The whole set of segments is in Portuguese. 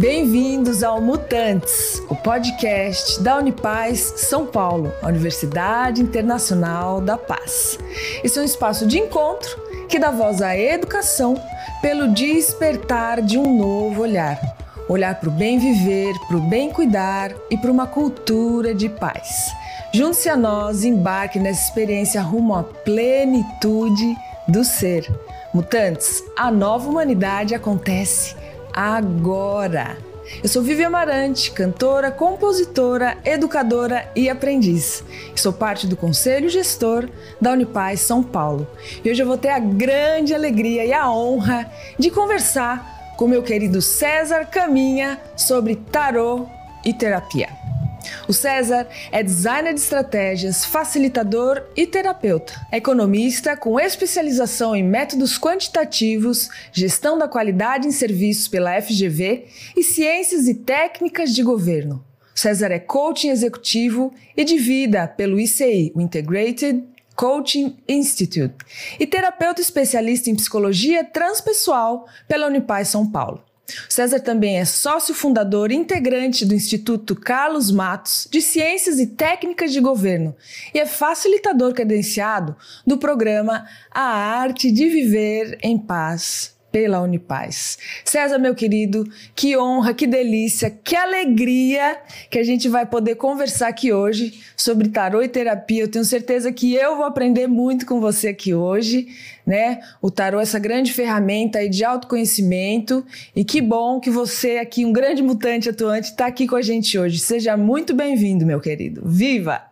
Bem-vindos ao Mutantes, o podcast da Unipaz São Paulo, a Universidade Internacional da Paz. Esse é um espaço de encontro que dá voz à educação pelo despertar de um novo olhar. Olhar para o bem viver, para o bem cuidar e para uma cultura de paz. Junte-se a nós e embarque nessa experiência rumo à plenitude do ser. Mutantes, a nova humanidade acontece agora. Eu sou Vivi Amarante, cantora, compositora, educadora e aprendiz. Sou parte do Conselho Gestor da Unipaz São Paulo. E hoje eu vou ter a grande alegria e a honra de conversar com meu querido César Caminha sobre tarô e terapia. O César é designer de estratégias, facilitador e terapeuta. É economista com especialização em métodos quantitativos, gestão da qualidade em serviços pela FGV e ciências e técnicas de governo. César é coaching executivo e de vida pelo ICI, o Integrated Coaching Institute, e terapeuta especialista em psicologia transpessoal pela Unipaz São Paulo. César também é sócio fundador e integrante do Instituto Carlos Matos de Ciências e Técnicas de Governo e é facilitador credenciado do programa A Arte de Viver em Paz pela Unipaz. César, meu querido, que honra, que delícia, que alegria que a gente vai poder conversar aqui hoje sobre tarô e terapia. Eu tenho certeza que eu vou aprender muito com você aqui hoje, né? O tarô é essa grande ferramenta aí de autoconhecimento e que bom que você aqui, um grande mutante atuante, está aqui com a gente hoje. Seja muito bem-vindo, meu querido. Viva!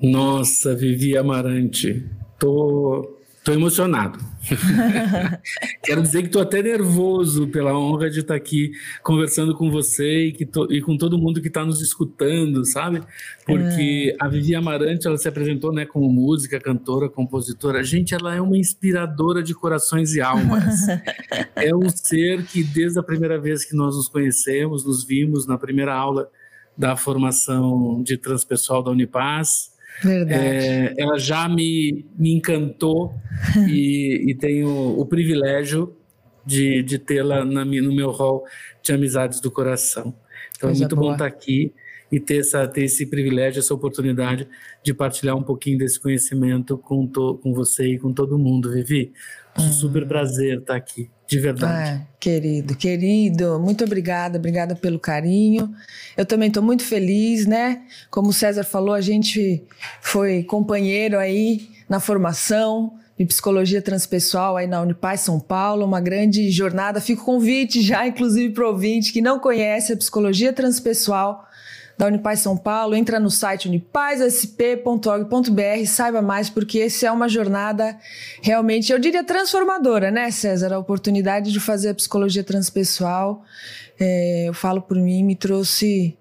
Nossa, Vivi Amarante, tô Estou emocionado. Quero dizer que estou até nervoso pela honra de estar aqui conversando com você e, que to, e com todo mundo que está nos escutando, sabe? Porque é. a Vivi Amarante, ela se apresentou né, como música, cantora, compositora. Gente, ela é uma inspiradora de corações e almas. é um ser que, desde a primeira vez que nós nos conhecemos, nos vimos na primeira aula da formação de transpessoal da Unipaz, é, ela já me, me encantou e, e, tenho o privilégio de, de tê-la no meu hall de amizades do coração. Então Coisa é muito boa. bom estar aqui e ter, essa, ter esse privilégio, essa oportunidade de partilhar um pouquinho desse conhecimento com, to, com você e com todo mundo, Vivi. Um super prazer estar aqui de verdade. Ah, querido, querido, muito obrigada, obrigada pelo carinho. Eu também estou muito feliz, né? Como o César falou, a gente foi companheiro aí na formação de psicologia transpessoal aí na Unipaz São Paulo, uma grande jornada. Fico convite já, inclusive, para o ouvinte que não conhece a psicologia transpessoal da Unipaz São Paulo, entra no site unipazsp.org.br, saiba mais, porque essa é uma jornada realmente, eu diria, transformadora, né, César? A oportunidade de fazer a psicologia transpessoal, é, eu falo por mim, me trouxe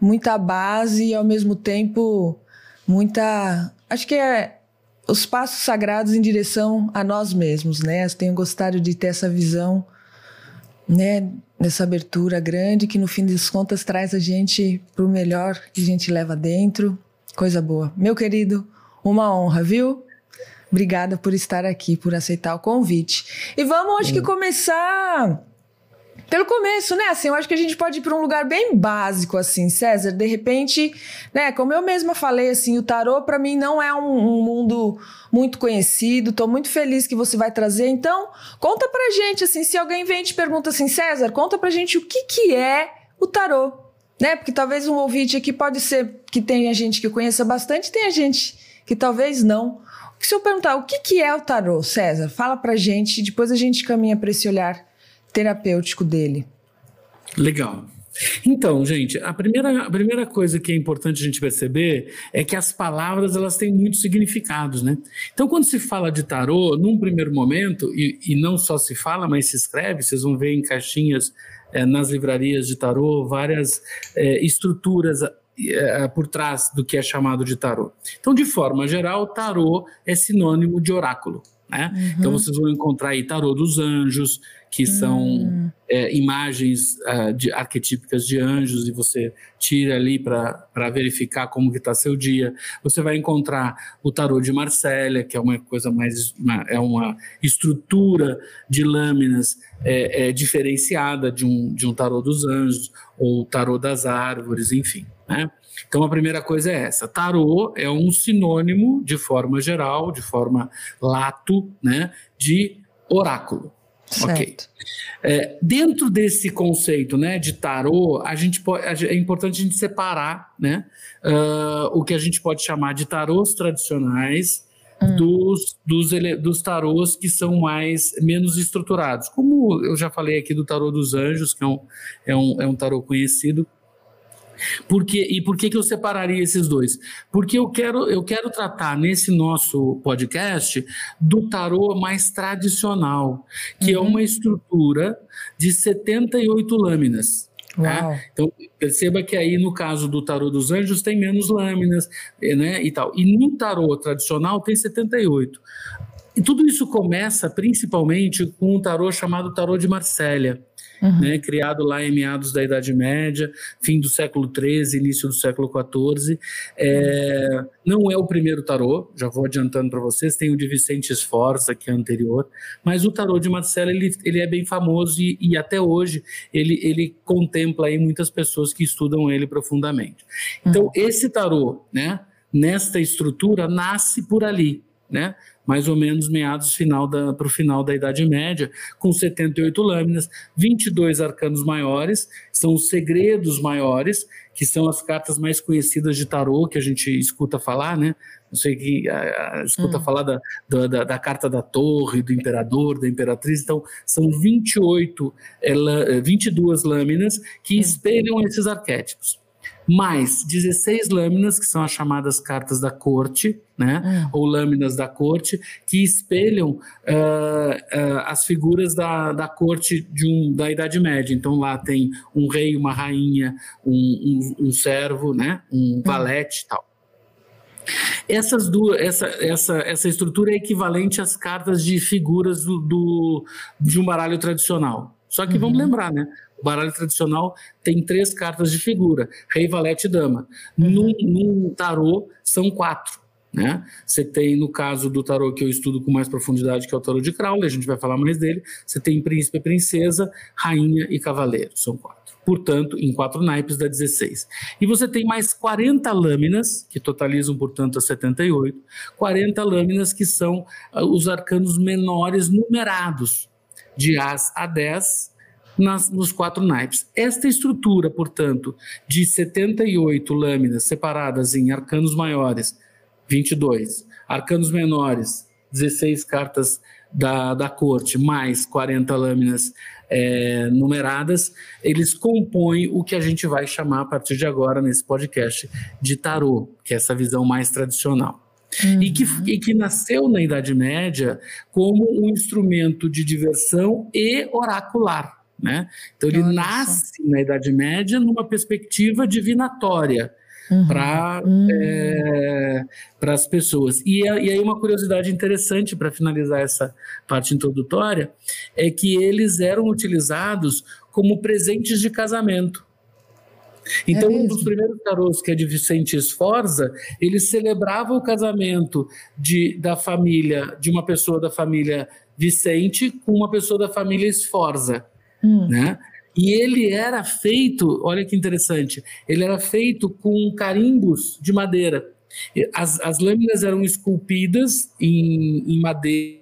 muita base e, ao mesmo tempo, muita. Acho que é os passos sagrados em direção a nós mesmos, né? Eu tenho gostado de ter essa visão, né? nessa abertura grande que no fim das contas traz a gente para o melhor que a gente leva dentro. Coisa boa. Meu querido, uma honra, viu? Obrigada por estar aqui, por aceitar o convite. E vamos, acho que começar pelo começo, né? Assim, eu acho que a gente pode ir para um lugar bem básico, assim, César. De repente, né? Como eu mesma falei, assim, o tarô para mim não é um, um, mundo muito conhecido. Tô muito feliz que você vai trazer. Então, conta pra gente, assim, se alguém vem e te pergunta assim, César, conta pra gente o que que é o tarô, né? Porque talvez um ouvinte aqui pode ser que tenha gente que conheça bastante, tenha gente que talvez não. Se eu perguntar o que que é o tarô, César, fala pra gente. Depois a gente caminha para esse olhar terapêutico dele. Legal. Então, gente, a primeira, a primeira coisa que é importante a gente perceber é que as palavras elas têm muitos significados, né? Então, quando se fala de tarô, num primeiro momento, e, e não só se fala, mas se escreve, vocês vão ver em caixinhas é, nas livrarias de tarô várias é, estruturas é, por trás do que é chamado de tarô. Então, de forma geral, tarô é sinônimo de oráculo. Né? Uhum. Então vocês vão encontrar aí tarô dos anjos, que são uhum. é, imagens uh, de, arquetípicas de anjos e você tira ali para verificar como que está seu dia. Você vai encontrar o tarô de Marsella, que é uma coisa mais uma, é uma estrutura de lâminas é, é, diferenciada de um, de um tarô dos anjos ou tarô das árvores, enfim. Né? Então a primeira coisa é essa: tarô é um sinônimo de forma geral, de forma lato, né, de oráculo. Certo. Ok. É, dentro desse conceito né, de tarô, a gente pode, é importante a gente separar né, uh, o que a gente pode chamar de tarôs tradicionais hum. dos, dos, dos tarôs que são mais menos estruturados. Como eu já falei aqui do tarô dos anjos, que é um, é um, é um tarô conhecido, por que, e por que, que eu separaria esses dois? Porque eu quero, eu quero tratar nesse nosso podcast do tarô mais tradicional, que é uhum. é uma estrutura de 78 lâminas. Né? Então, perceba que aí no caso do tarô dos anjos tem menos lâminas, né, e tal. E no tarô tradicional tem 78. E tudo isso começa principalmente com um tarô chamado tarô de Marsella, uhum. né, criado lá em meados da Idade Média, fim do século XIII, início do século XIV. É, não é o primeiro tarô, já vou adiantando para vocês, tem o de Vicente Sforza, que é anterior, mas o tarô de Marcelo ele, ele é bem famoso e, e até hoje ele, ele contempla aí muitas pessoas que estudam ele profundamente. Então, uhum. esse tarô, né, nesta estrutura, nasce por ali, né? Mais ou menos meados final para o final da Idade Média, com 78 lâminas, 22 arcanos maiores, são os segredos maiores, que são as cartas mais conhecidas de tarô que a gente escuta falar, né? Não sei que a, a, escuta hum. falar da, da, da, carta da torre, do imperador, da imperatriz. Então, são 28, é, 22 lâminas que hum. espelham esses arquétipos mais 16 lâminas, que são as chamadas cartas da corte, né? Hum. Ou lâminas da corte, que espelham uh, uh, as figuras da, da corte de um, da Idade Média. Então lá tem um rei, uma rainha, um, um, um servo, né? Um hum. valete e tal. Essas duas, essa, essa, essa estrutura é equivalente às cartas de figuras do, do de um baralho tradicional. Só que uhum. vamos lembrar, né? O baralho tradicional tem três cartas de figura: rei, valete e dama. Uhum. Num, num tarô, são quatro. Né? Você tem, no caso do tarô que eu estudo com mais profundidade, que é o tarô de Crowley, a gente vai falar mais dele, você tem príncipe, princesa, rainha e cavaleiro, são quatro. Portanto, em quatro naipes dá 16. E você tem mais 40 lâminas, que totalizam, portanto, a 78, 40 lâminas que são uh, os arcanos menores numerados, de As a 10, nas, nos quatro naipes. Esta estrutura, portanto, de 78 lâminas separadas em arcanos maiores, 22, arcanos menores, 16 cartas da, da corte, mais 40 lâminas é, numeradas, eles compõem o que a gente vai chamar a partir de agora nesse podcast de tarô, que é essa visão mais tradicional. Uhum. E, que, e que nasceu na Idade Média como um instrumento de diversão e oracular. Né? Então, ele nasce na Idade Média numa perspectiva divinatória uhum. para uhum. é, as pessoas. E, e, aí, uma curiosidade interessante para finalizar essa parte introdutória é que eles eram utilizados como presentes de casamento. Então, é um dos primeiros tarôs, que é de Vicente Esforza, ele celebrava o casamento de, da família, de uma pessoa da família Vicente com uma pessoa da família Esforza. Hum. Né? E ele era feito, olha que interessante, ele era feito com carimbos de madeira. As, as lâminas eram esculpidas em, em madeira,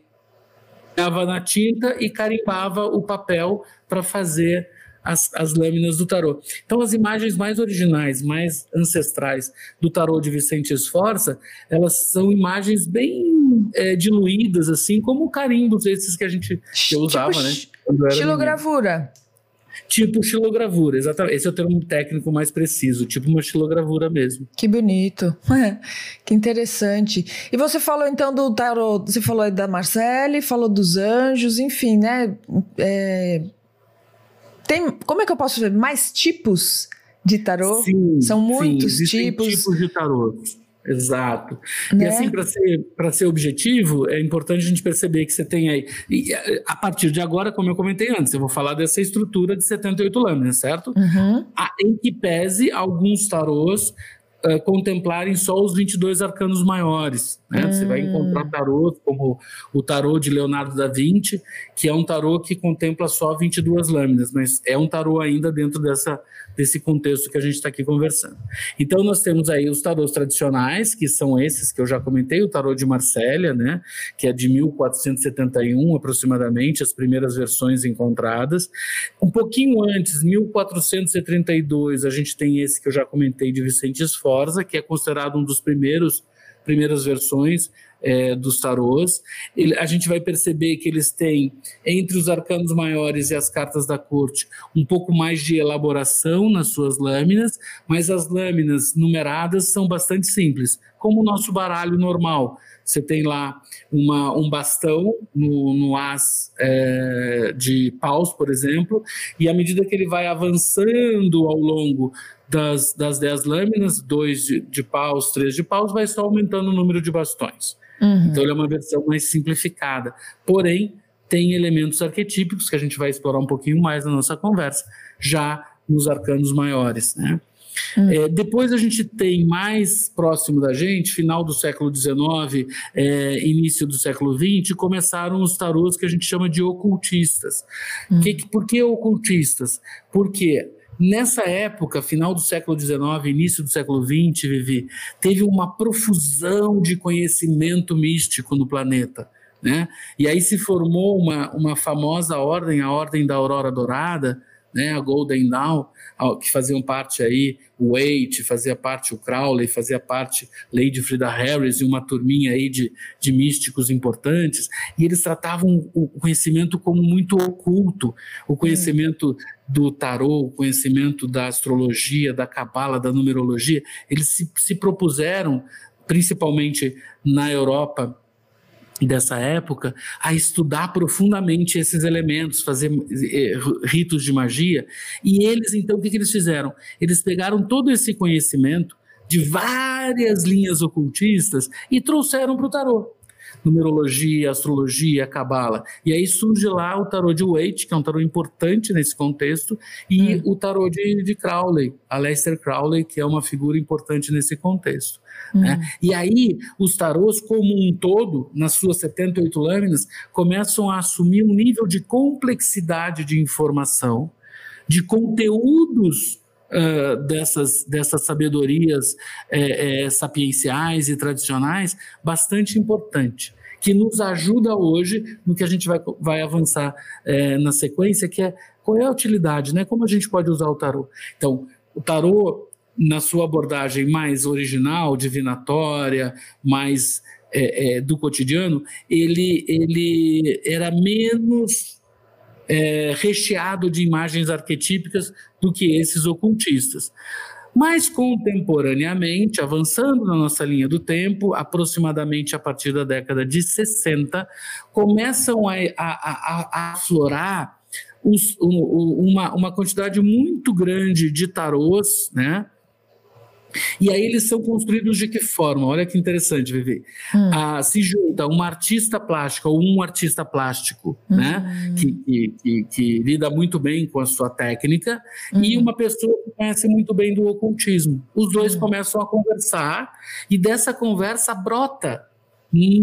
na tinta e carimbava o papel para fazer as, as, lâminas do tarô. Então, as imagens mais originais, mais ancestrais do tarô de Vicente Esforça, elas são imagens bem é, diluídas, assim, como carimbos esses que a gente que usava, tipo, né? Xilogravura. Tipo xilogravura, exatamente. Esse é o termo técnico mais preciso, tipo uma xilogravura mesmo. Que bonito. Que interessante. E você falou então do tarot, você falou aí da Marcele, falou dos anjos, enfim, né? É, tem, como é que eu posso ver? Mais tipos de tarô? Sim, São muitos sim, tipos. tipos de tarô. Exato. Né? E assim, para ser, ser objetivo, é importante a gente perceber que você tem aí. E a partir de agora, como eu comentei antes, eu vou falar dessa estrutura de 78 lâminas, certo? Uhum. A, em que pese alguns tarôs uh, contemplarem só os 22 arcanos maiores. Né? Hum. Você vai encontrar hum. tarôs como o tarô de Leonardo da Vinci, que é um tarô que contempla só 22 lâminas, mas é um tarô ainda dentro dessa, desse contexto que a gente está aqui conversando. Então, nós temos aí os tarôs tradicionais, que são esses que eu já comentei, o tarô de Marsella, né, que é de 1471 aproximadamente, as primeiras versões encontradas. Um pouquinho antes, 1432, a gente tem esse que eu já comentei de Vicente Sforza, que é considerado um dos primeiros primeiras versões é, dos tarôs. Ele, a gente vai perceber que eles têm, entre os arcanos maiores e as cartas da corte, um pouco mais de elaboração nas suas lâminas, mas as lâminas numeradas são bastante simples, como o nosso baralho normal. Você tem lá uma, um bastão no, no as é, de paus, por exemplo, e à medida que ele vai avançando ao longo das, das dez lâminas, dois de, de paus, três de paus, vai só aumentando o número de bastões. Uhum. Então, ele é uma versão mais simplificada. Porém, tem elementos arquetípicos que a gente vai explorar um pouquinho mais na nossa conversa, já nos arcanos maiores, né? Uhum. É, depois a gente tem mais próximo da gente, final do século XIX, é, início do século XX, começaram os tarôs que a gente chama de ocultistas. Uhum. Que, por que ocultistas? Porque Nessa época, final do século XIX, início do século XX, Vivi, teve uma profusão de conhecimento místico no planeta. Né? E aí se formou uma, uma famosa ordem, a Ordem da Aurora Dourada, né, a Golden Dawn, que faziam parte aí o Waite, fazia parte o Crowley, fazia parte Lady Frida Harris e uma turminha aí de, de místicos importantes, e eles tratavam o conhecimento como muito oculto, o conhecimento. Do tarô, o conhecimento da astrologia, da cabala, da numerologia, eles se, se propuseram, principalmente na Europa, dessa época a estudar profundamente esses elementos, fazer eh, ritos de magia. E eles, então, o que, que eles fizeram? Eles pegaram todo esse conhecimento de várias linhas ocultistas e trouxeram para o tarô. Numerologia, astrologia, cabala. E aí surge lá o tarô de Waite, que é um tarô importante nesse contexto, e hum. o tarô de, de Crowley, Aleister Crowley, que é uma figura importante nesse contexto. Uhum. Né? E aí, os tarôs, como um todo, nas suas 78 lâminas, começam a assumir um nível de complexidade de informação, de conteúdos uh, dessas, dessas sabedorias é, é, sapienciais e tradicionais bastante importante que nos ajuda hoje no que a gente vai, vai avançar é, na sequência, que é qual é a utilidade, né? Como a gente pode usar o tarô? Então, o tarô na sua abordagem mais original, divinatória, mais é, é, do cotidiano, ele, ele era menos é, recheado de imagens arquetípicas do que esses ocultistas. Mas contemporaneamente, avançando na nossa linha do tempo, aproximadamente a partir da década de 60, começam a, a, a, a aflorar um, uma, uma quantidade muito grande de tarôs, né? E aí eles são construídos de que forma? Olha que interessante, Vivi. Hum. Ah, se junta uma artista plástica ou um artista plástico, hum. né? Que, que, que, que, lida muito bem com a sua técnica, hum. e uma pessoa que conhece muito bem do ocultismo. Os dois hum. começam a conversar, e dessa conversa brota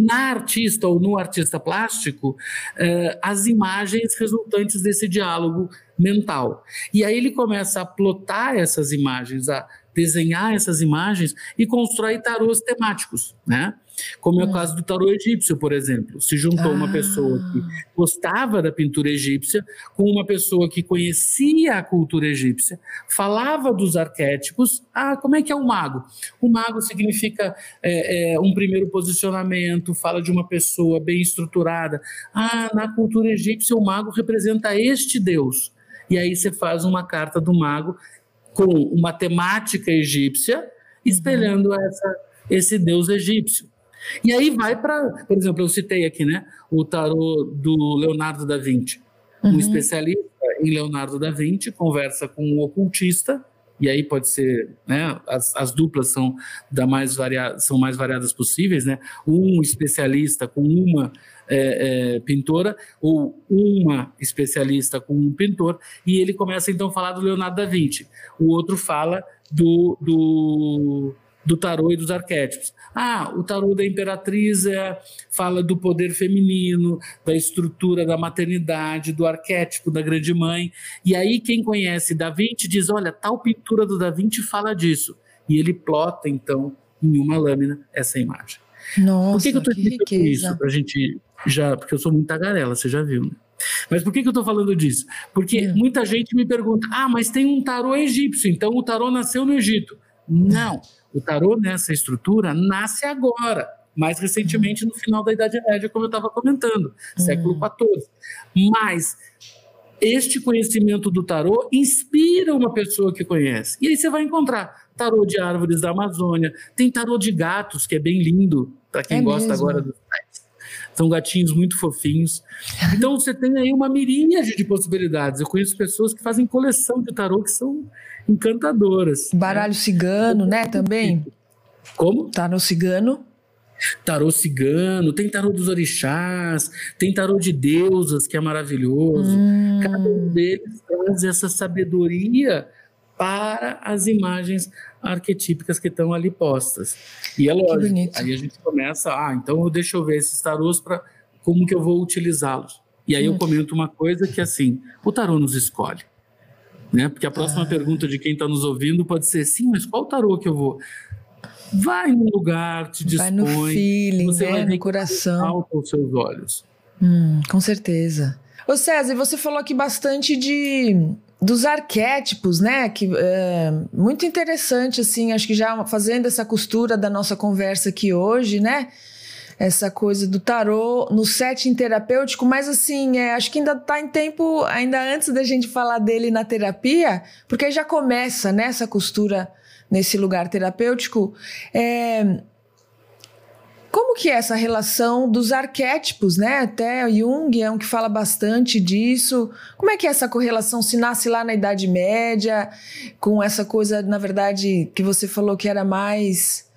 na artista ou no artista plástico eh, as imagens resultantes desse diálogo mental. E aí ele começa a plotar essas imagens, a desenhar essas imagens e constrói tarôs temáticos, né? Como é o hum. caso do tarô egípcio, por exemplo. Se juntou ah. uma pessoa que gostava da pintura egípcia com uma pessoa que conhecia a cultura egípcia, falava dos arquétipos. Ah, como é que é o mago? O mago significa é, é, um primeiro posicionamento, fala de uma pessoa bem estruturada. Ah, na cultura egípcia, o mago representa este Deus. E aí você faz uma carta do mago com uma temática egípcia, espelhando uhum. essa, esse deus egípcio. E aí vai para, por exemplo, eu citei aqui, né, o tarô do Leonardo da Vinci. Um uhum. especialista em Leonardo da Vinci conversa com um ocultista, e aí pode ser, né, as, as duplas são, da mais varia, são mais variadas possíveis, né, um especialista com uma é, é, pintora ou uma especialista com um pintor, e ele começa então a falar do Leonardo da Vinci. O outro fala do, do do tarô e dos arquétipos. Ah, o tarô da imperatriz é, fala do poder feminino, da estrutura da maternidade, do arquétipo da grande mãe. E aí quem conhece Da Vinci diz, olha, tal pintura do Da Vinci fala disso. E ele plota então em uma lâmina essa imagem. Nossa, por que, que eu estou explicando isso para a gente já, porque eu sou muito tagarela, você já viu, né? Mas por que, que eu estou falando disso? Porque hum. muita gente me pergunta: ah, mas tem um tarô egípcio, então o tarô nasceu no Egito. Não. O tarô nessa estrutura nasce agora, mais recentemente no final da Idade Média, como eu estava comentando, século XIV. Uhum. Mas este conhecimento do tarô inspira uma pessoa que conhece. E aí você vai encontrar tarô de árvores da Amazônia, tem tarô de gatos, que é bem lindo, para quem é gosta mesmo? agora dos. São gatinhos muito fofinhos. Então você tem aí uma miríade de possibilidades. Eu conheço pessoas que fazem coleção de tarô que são encantadoras. Baralho né? cigano, né, também? Como? Tarô cigano. Tarô cigano, tem tarô dos orixás, tem tarô de deusas, que é maravilhoso. Hum. Cada um deles traz essa sabedoria para as imagens arquetípicas que estão ali postas. E é lógico, aí a gente começa, ah, então deixa eu ver esses tarôs para como que eu vou utilizá-los. E aí eu comento uma coisa que assim, o tarô nos escolhe né? Porque a próxima ah. pergunta de quem está nos ouvindo pode ser: sim, mas qual tarô que eu vou? Vai no lugar, te dispõe. Vai no feeling, você né? vai no coração. Com os seus olhos. Hum, com certeza. Ô César, você falou aqui bastante de dos arquétipos, né? Que é muito interessante, assim, acho que já fazendo essa costura da nossa conversa aqui hoje, né? essa coisa do tarô no setting terapêutico, mas assim, é, acho que ainda está em tempo, ainda antes da gente falar dele na terapia, porque já começa né, essa costura nesse lugar terapêutico. É, como que é essa relação dos arquétipos, né? Até Jung é um que fala bastante disso. Como é que é essa correlação se nasce lá na Idade Média, com essa coisa, na verdade, que você falou que era mais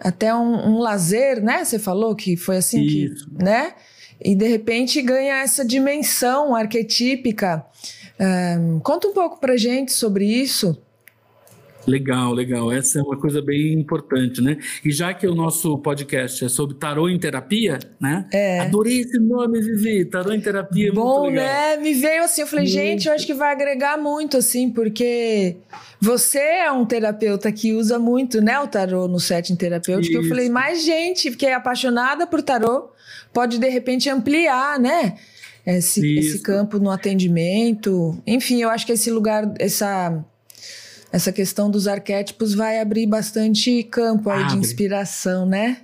até um, um lazer, né? Você falou que foi assim Isso. que, né? E de repente ganha essa dimensão arquetípica. Um, conta um pouco pra gente sobre isso. Legal, legal. Essa é uma coisa bem importante, né? E já que o nosso podcast é sobre tarô em terapia, né? É. Adorei esse nome, Vivi. Tarô em terapia é Bom, né? Me veio assim, eu falei, muito. gente, eu acho que vai agregar muito, assim, porque você é um terapeuta que usa muito, né, o tarô no setting terapêutico. Isso. Eu falei, mais gente que é apaixonada por tarô pode, de repente, ampliar, né? Esse, esse campo no atendimento. Enfim, eu acho que esse lugar, essa essa questão dos arquétipos vai abrir bastante campo aí de inspiração, né?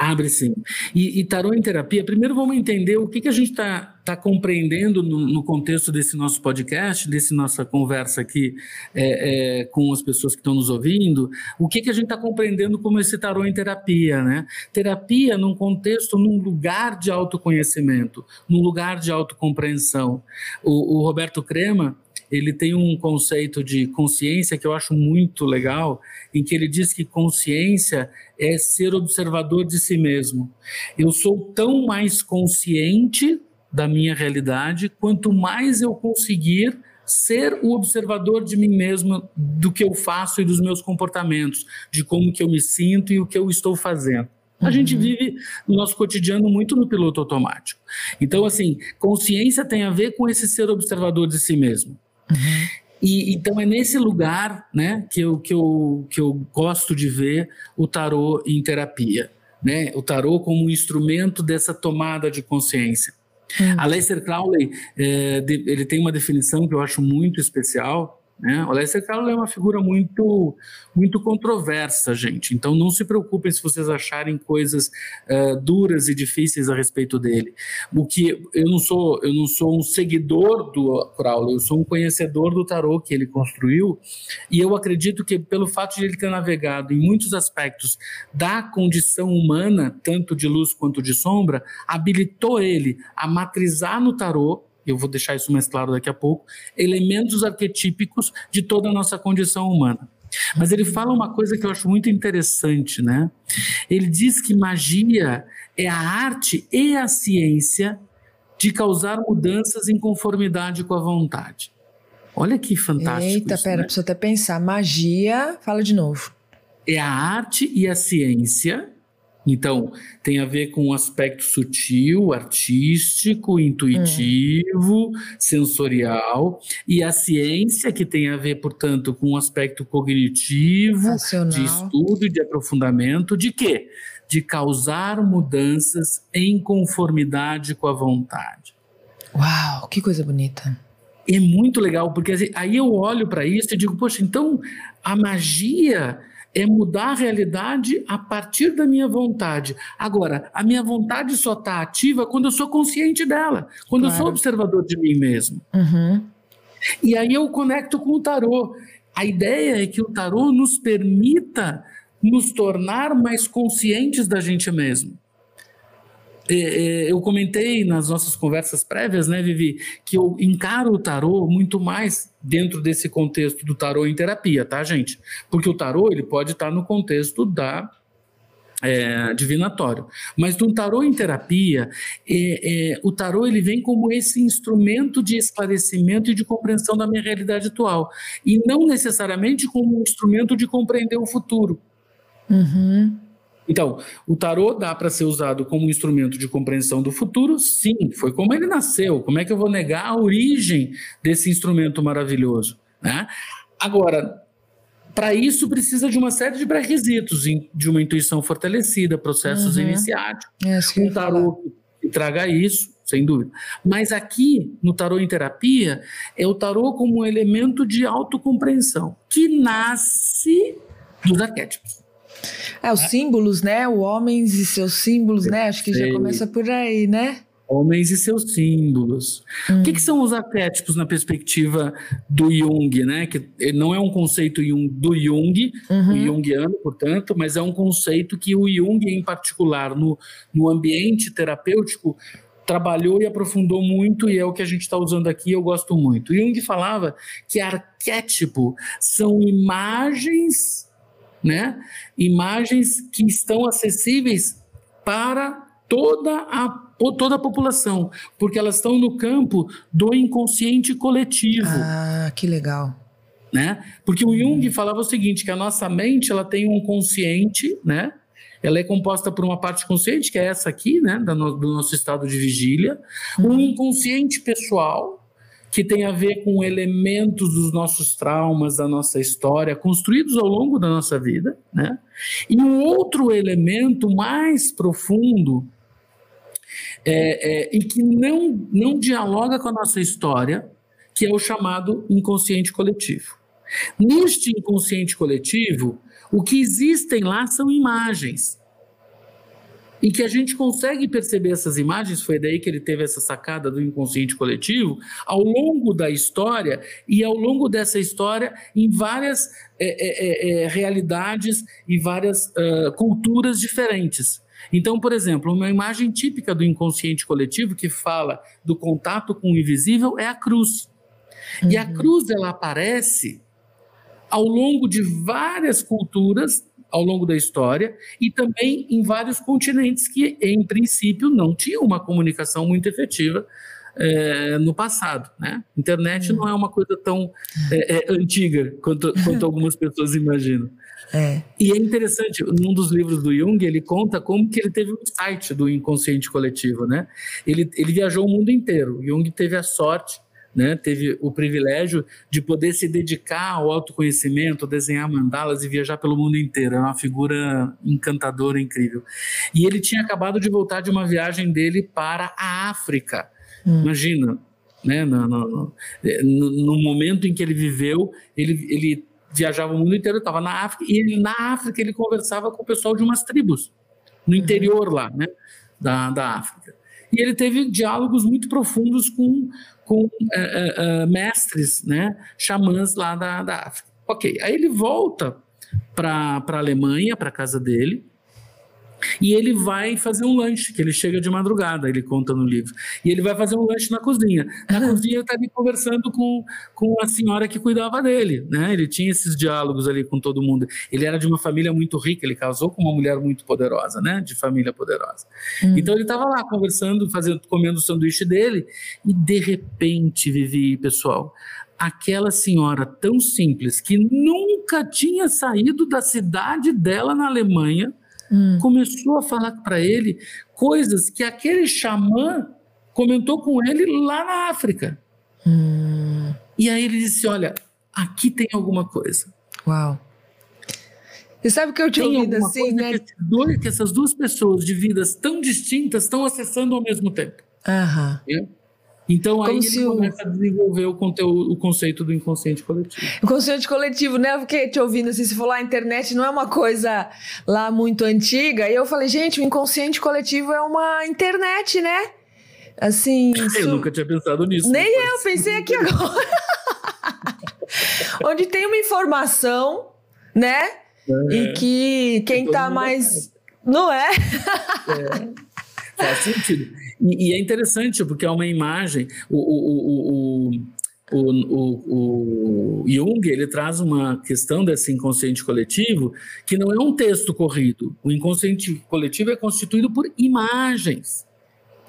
Abre sim. E, e tarô em terapia, primeiro vamos entender o que, que a gente está tá compreendendo no, no, contexto desse nosso podcast, desse nossa conversa aqui é, é, com as pessoas que estão nos ouvindo, o que, que a gente está compreendendo como esse tarô em terapia, né? Terapia num contexto, num lugar de autoconhecimento, num lugar de autocompreensão. O, o Roberto Crema, ele tem um conceito de consciência que eu acho muito legal, em que ele diz que consciência é ser observador de si mesmo. Eu sou tão mais consciente da minha realidade quanto mais eu conseguir ser o observador de mim mesmo, do que eu faço e dos meus comportamentos, de como que eu me sinto e o que eu estou fazendo. A uhum. gente vive no nosso cotidiano muito no piloto automático. Então, assim, consciência tem a ver com esse ser observador de si mesmo. Uhum. E, então é nesse lugar né, que, eu, que, eu, que eu gosto de ver o tarô em terapia. Né? O tarô como um instrumento dessa tomada de consciência. Uhum. Aleister Crowley, é, de, ele tem uma definição que eu acho muito especial, né? O é uma figura muito, muito controversa, gente. Então não se preocupem se vocês acharem coisas uh, duras e difíceis a respeito dele. O que eu não sou, eu não sou um seguidor do Crowley, eu sou um conhecedor do tarô que ele construiu e eu acredito que pelo fato de ele ter navegado em muitos aspectos da condição humana, tanto de luz quanto de sombra, habilitou ele a matrizar no tarô eu vou deixar isso mais claro daqui a pouco, elementos arquetípicos de toda a nossa condição humana. Mas ele fala uma coisa que eu acho muito interessante, né? Ele diz que magia é a arte e a ciência de causar mudanças em conformidade com a vontade. Olha que fantástico. Eita, isso, pera, né? preciso até pensar. Magia, fala de novo. É a arte e a ciência então, tem a ver com um aspecto sutil, artístico, intuitivo, sensorial, e a ciência, que tem a ver, portanto, com um aspecto cognitivo, Racional. de estudo e de aprofundamento, de quê? De causar mudanças em conformidade com a vontade. Uau, que coisa bonita. É muito legal, porque aí eu olho para isso e digo, poxa, então a magia é mudar a realidade a partir da minha vontade. Agora, a minha vontade só está ativa quando eu sou consciente dela, quando claro. eu sou observador de mim mesmo. Uhum. E aí eu conecto com o tarô. A ideia é que o tarô nos permita nos tornar mais conscientes da gente mesmo. É, é, eu comentei nas nossas conversas prévias, né, Vivi, que eu encaro o tarô muito mais dentro desse contexto do tarô em terapia, tá, gente? Porque o tarô ele pode estar no contexto da é, divinatório. Mas no tarô em terapia, é, é, o tarô ele vem como esse instrumento de esclarecimento e de compreensão da minha realidade atual, e não necessariamente como um instrumento de compreender o futuro. Uhum. Então, o tarô dá para ser usado como instrumento de compreensão do futuro? Sim, foi como ele nasceu. Como é que eu vou negar a origem desse instrumento maravilhoso? Né? Agora, para isso precisa de uma série de pré-requisitos, de uma intuição fortalecida, processos uhum. iniciáticos, é um tarô que traga isso, sem dúvida. Mas aqui, no tarô em terapia, é o tarô como um elemento de autocompreensão, que nasce dos arquétipos. É, os símbolos, né? O homens e seus símbolos, né? Acho que já começa por aí, né? Homens e seus símbolos. Hum. O que, que, são os arquétipos na perspectiva do Jung, né? Que não é um conceito do Jung, uhum. o Jungiano, portanto, mas é um conceito que o Jung, em particular, no, no ambiente terapêutico, trabalhou e aprofundou muito, e é o que a gente está usando aqui, eu gosto muito. Jung falava que arquétipo são imagens né? Imagens que estão acessíveis para toda a toda a população, porque elas estão no campo do inconsciente coletivo. Ah, que legal. Né? Porque o Jung hum. falava o seguinte, que a nossa mente, ela tem um consciente, né? Ela é composta por uma parte consciente, que é essa aqui, né, do nosso estado de vigília, um uhum. inconsciente pessoal, que tem a ver com elementos dos nossos traumas, da nossa história, construídos ao longo da nossa vida, né? E um outro elemento mais profundo é, é, e que não, não dialoga com a nossa história, que é o chamado inconsciente coletivo. Neste inconsciente coletivo, o que existem lá são imagens em que a gente consegue perceber essas imagens, foi daí que ele teve essa sacada do inconsciente coletivo, ao longo da história e ao longo dessa história em várias é, é, é, realidades e várias uh, culturas diferentes. Então, por exemplo, uma imagem típica do inconsciente coletivo que fala do contato com o invisível é a cruz. Uhum. E a uhum. cruz ela aparece ao longo de várias culturas ao longo da história e também em vários continentes que, em princípio, não tinham uma comunicação muito efetiva é, no passado. Né? Internet não é uma coisa tão é, é, antiga quanto, quanto algumas pessoas imaginam. É. E é interessante, num dos livros do Jung, ele conta como que ele teve um site do inconsciente coletivo. Né? Ele, ele viajou o mundo inteiro. Jung teve a sorte né, teve o privilégio de poder se dedicar ao autoconhecimento, desenhar mandalas e viajar pelo mundo inteiro. É uma figura encantadora, incrível. E ele tinha acabado de voltar de uma viagem dele para a África. Hum. Imagina, né, no, no, no, no, momento em que ele viveu, ele, ele viajava o mundo inteiro, estava na África, e ele, na África ele conversava com o pessoal de umas tribos, no uhum. interior lá, né, da, da África. E ele teve diálogos muito profundos com, com uh, uh, uh, mestres, né, xamãs lá da, da África. Ok, aí ele volta para a Alemanha, para casa dele, E ele vai fazer um lanche, que ele chega de madrugada, ele conta no livro. E ele vai fazer um lanche na cozinha. Na cozinha ele está ali conversando com, com a senhora que cuidava dele, né? Ele tinha esses diálogos ali com todo mundo. Ele era de uma família muito rica, ele casou com uma mulher muito poderosa, né? De família poderosa. Uhum. Então ele estava lá conversando, fazendo, comendo o sanduíche dele, e de repente, Vivi, pessoal, aquela senhora tão simples que nunca tinha saído da cidade dela na Alemanha hum. começou a falar para ele coisas que aquele xamã comentou com ele lá na África. Hum. E aí ele disse: Olha, aqui tem alguma coisa. Uau. E sabe o que eu tinha ouvido assim, né? Que, dois, que, essas duas pessoas de vidas tão distintas estão acessando ao mesmo tempo. Aham. É? Então Como aí ele começa o... a desenvolver o, conteúdo, o conceito do inconsciente coletivo. O consciente coletivo, né? Porque te ouvindo assim, se for lá a internet não é uma coisa lá muito antiga. E eu falei, gente, o inconsciente coletivo é uma internet, né? Assim. Eu nunca tinha pensado nisso. Nem eu, pensei aqui agora. Onde tem uma informação, né? É. E que quem tá mais. Não é? é? Faz sentido. E, e, é interessante, porque é uma imagem. O, o, o, o, o, Jung ele traz uma questão desse inconsciente coletivo que não é um texto corrido. O inconsciente coletivo é constituído por imagens.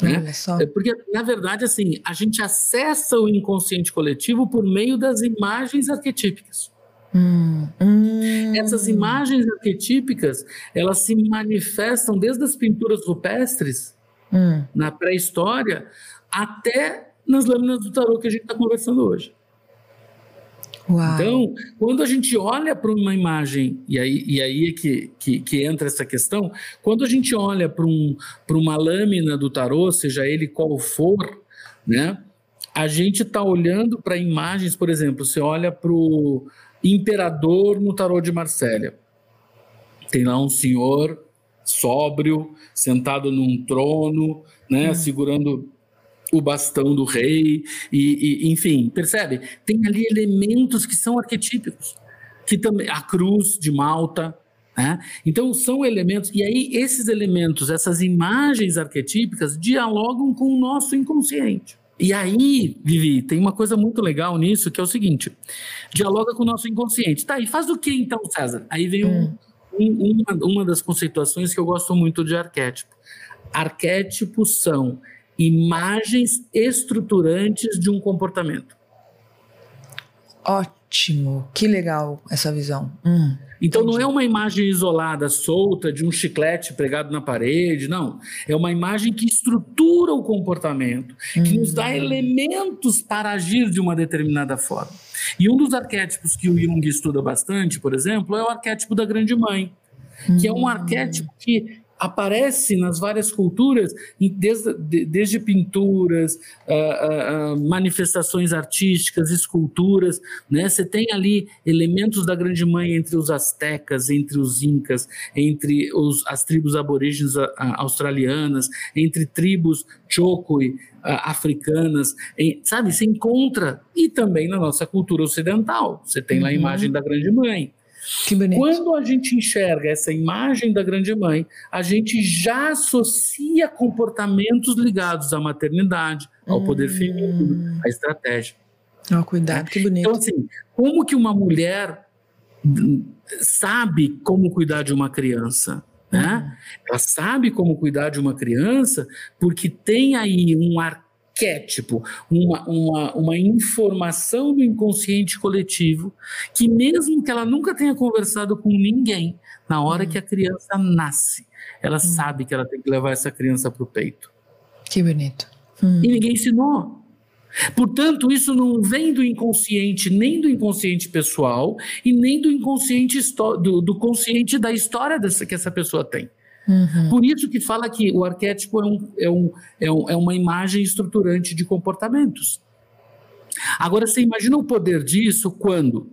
Né? É porque, na verdade, assim, a gente acessa o inconsciente coletivo por meio das imagens arquetípicas. Hum, hum. Essas imagens arquetípicas, elas se manifestam desde as pinturas rupestres hum. na pré-história, até nas lâminas do tarô que a gente está conversando hoje. Uau. Então, quando a gente olha para uma imagem, e aí, e aí é que, que, que, entra essa questão, quando a gente olha para um, uma lâmina do tarô, seja ele qual for, né, a gente está olhando para imagens, por exemplo, você olha para o imperador no tarô de Marsella. Tem lá um senhor sóbrio, sentado num trono, né, hum. segurando o bastão do rei, e, e, enfim, percebe? Tem ali elementos que são arquetípicos, que também a cruz de Malta, né? Então são elementos e aí esses elementos, essas imagens arquetípicas dialogam com o nosso inconsciente. E aí, Vivi, tem uma coisa muito legal nisso que é o seguinte: dialoga com o nosso inconsciente. Tá, e faz o que então, César? Aí vem um hum uma, uma das conceituações que eu gosto muito de arquétipo. Arquétipos são imagens estruturantes de um comportamento. Ótimo, que legal essa visão. Hum, então entendi. não é uma imagem isolada, solta, de um chiclete pregado na parede, não. É uma imagem que estrutura o comportamento, hum. que nos dá elementos para agir de uma determinada forma. E um dos arquétipos que o Jung estuda bastante, por exemplo, é o arquétipo da grande mãe, que é um hum. arquétipo que aparece nas várias culturas, desde, desde pinturas, uh, uh, manifestações artísticas, esculturas, né? Você tem ali elementos da Grande Mãe entre os astecas, entre os incas, entre os, as tribos aborígenes australianas, entre tribos chokwe, africanas, em, sabe? Se encontra, e também na nossa cultura ocidental, você tem lá a uhum. imagem da Grande Mãe. Quando a gente enxerga essa imagem da grande mãe, a gente já associa comportamentos ligados à maternidade, ao hum. poder feminino, à estratégia. Oh, cuidado, que bonito. Então, assim, como que uma mulher sabe como cuidar de uma criança? Né? Uhum. Ela sabe como cuidar de uma criança porque tem aí um ar arquétipo, uma, uma, uma informação do inconsciente coletivo que, mesmo que ela nunca tenha conversado com ninguém, na hora que a criança nasce, ela hum. sabe que ela tem que levar essa criança para o peito. Que bonito. Hum. E ninguém ensinou. Portanto, isso não vem do inconsciente, nem do inconsciente pessoal, e nem do inconsciente do, do consciente da história dessa, que essa pessoa tem. Uhum. Por isso que fala que o arquétipo é, um, é, um, é, um, é uma imagem estruturante de comportamentos. Agora, você imagina o poder disso quando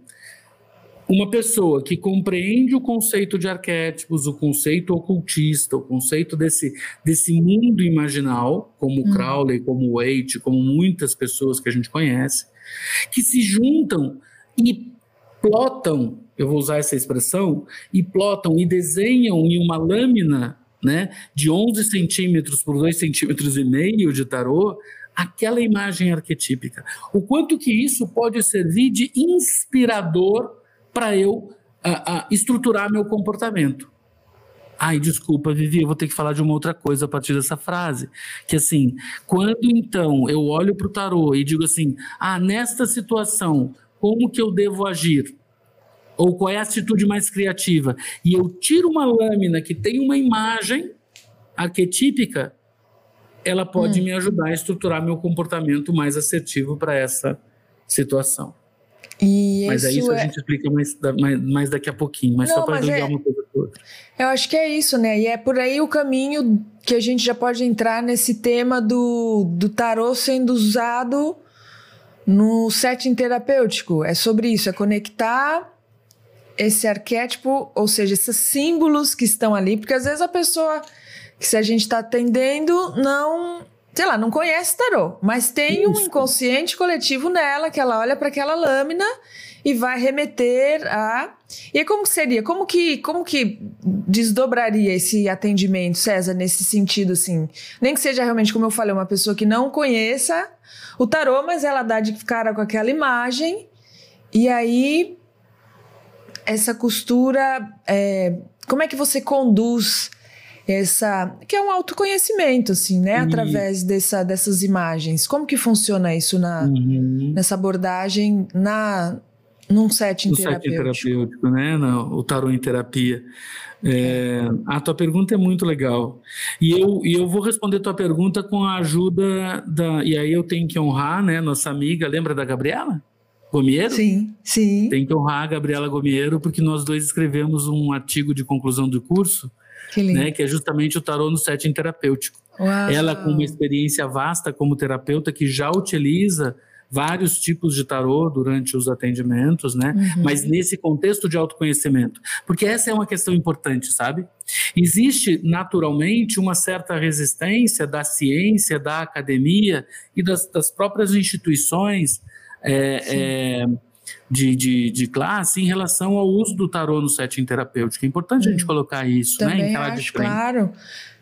uma pessoa que compreende o conceito de arquétipos, o conceito ocultista, o conceito desse, desse mundo imaginal, como uhum. Crowley, como Waite, como muitas pessoas que a gente conhece, que se juntam e plotam eu vou usar essa expressão, e plotam e desenham em uma lâmina né, de 11 centímetros por 2 centímetros e meio de tarô, aquela imagem arquetípica. O quanto que isso pode servir de inspirador para eu a, a, estruturar meu comportamento. Ai, desculpa, Vivi, eu vou ter que falar de uma outra coisa a partir dessa frase. Que assim, quando então eu olho para o tarô e digo assim, ah, nesta situação, como que eu devo agir? Ou qual é a atitude mais criativa? E eu tiro uma lâmina que tem uma imagem arquetípica, ela pode hum. me ajudar a estruturar meu comportamento mais assertivo para essa situação. E mas é isso é... a gente explica mais, mais, mais daqui a pouquinho, mas Não, só para ligar é... uma coisa toda. Eu acho que é isso, né? E é por aí o caminho que a gente já pode entrar nesse tema do, do tarô sendo usado no setting terapêutico. É sobre isso, é conectar esse arquétipo, ou seja, esses símbolos que estão ali, porque às vezes a pessoa que se a gente está atendendo não sei lá, não conhece tarô, mas tem Isso. um inconsciente coletivo nela que ela olha para aquela lâmina e vai remeter a. E como seria? Como que, como que desdobraria esse atendimento, César, nesse sentido, assim? Nem que seja realmente, como eu falei, uma pessoa que não conheça o tarô, mas ela dá de cara com aquela imagem, e aí essa costura. É, como é que você conduz essa que é um autoconhecimento assim né através dessa, dessas imagens como que funciona isso na uhum. nessa abordagem na num setting setting terapêutico né no, o tarô em terapia é, a tua pergunta é muito legal e eu, e eu vou responder tua pergunta com a ajuda da e aí eu tenho que honrar né nossa amiga lembra da Gabriela Gomiero? Sim, sim. Tem que honrar a Gabriela Gomiero, porque nós dois escrevemos um artigo de conclusão do curso que, né, que é justamente o tarô no setting terapêutico. Uau. Ela com uma experiência vasta como terapeuta que já utiliza vários tipos de tarô durante os atendimentos, né? Uhum. Mas nesse contexto de autoconhecimento, porque essa é uma questão importante, sabe? Existe naturalmente uma certa resistência da ciência, da academia e das, das próprias instituições é, é, de, de, de, classe em relação ao uso do tarô no setting terapêutico. É importante hum. a gente hum. colocar isso, Também né? Em acho, claro.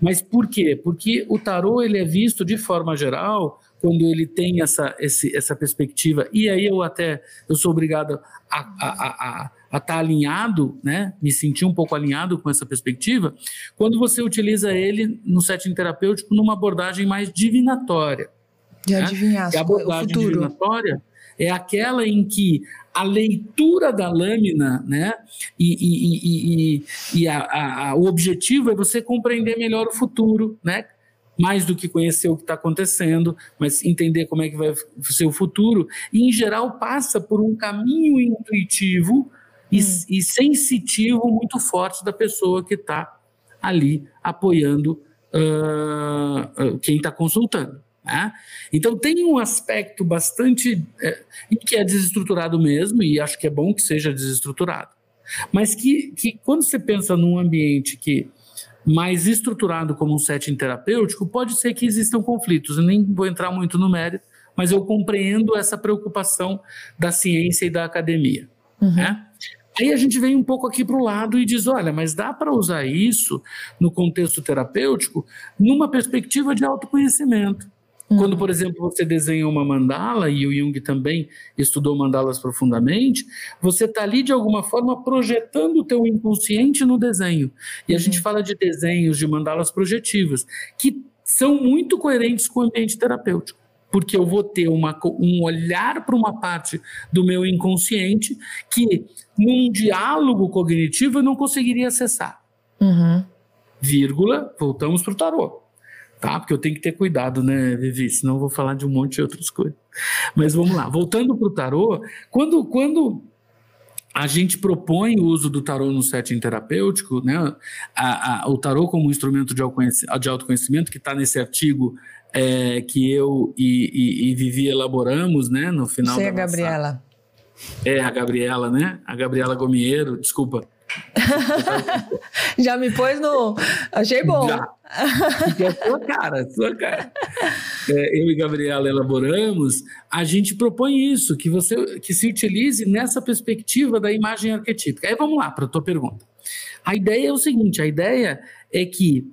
Mas por quê? Porque o tarô ele é visto de forma geral quando ele tem essa, esse, essa perspectiva, e aí eu até eu sou obrigado a, a, a, a estar tá alinhado, né? me sentir um pouco alinhado com essa perspectiva, quando você utiliza ele no setting terapêutico numa abordagem mais divinatória. De né? adivinhar e a abordagem divinatória é aquela em que a leitura da lâmina, né? E, e, e, e a, a, a, o objetivo é você compreender melhor o futuro, né? Mais do que conhecer o que está acontecendo, mas entender como é que vai ser o futuro. E, em geral, passa por um caminho intuitivo e, hum. e sensitivo muito forte da pessoa que está ali apoiando uh, quem está consultando. Né? Então tem um aspecto bastante é, que é desestruturado mesmo, e acho que é bom que seja desestruturado. Mas que, que quando você pensa num ambiente que mais estruturado como um setting terapêutico, pode ser que existam conflitos. Eu nem vou entrar muito no mérito, mas eu compreendo essa preocupação da ciência e da academia. Uhum. Né? Aí a gente vem um pouco aqui para o lado e diz: olha, mas dá para usar isso no contexto terapêutico numa perspectiva de autoconhecimento. Quando, uhum. por exemplo, você desenha uma mandala, e o Jung também estudou mandalas profundamente, você está ali, de alguma forma, projetando o teu inconsciente no desenho. E a gente uhum. fala de desenhos, de mandalas projetivas, que são muito coerentes com o ambiente terapêutico. Porque eu vou ter uma, um olhar para uma parte do meu inconsciente que, num diálogo cognitivo, eu não conseguiria acessar. Uhum. Vírgula, voltamos para o tarô tá? Porque eu tenho que ter cuidado, né, Vivi? Senão eu vou falar de um monte de outras coisas. Mas vamos lá, voltando para o tarô, quando, quando a gente propõe o uso do tarô no setting terapêutico, né? A, a, o tarô como instrumento de, de autoconhecimento, que está nesse artigo é, que eu e, e, e, Vivi elaboramos, né? No final Você da é a Gabriela. É, a Gabriela, né? A Gabriela Gomiero, desculpa. Já me pôs no. Achei bom. Já. É sua cara, sua cara. É, eu e Gabriela elaboramos, a gente propõe isso, que você que se utilize nessa perspectiva da imagem arquetípica. Aí vamos lá para a tua pergunta. A ideia é o seguinte: a ideia é que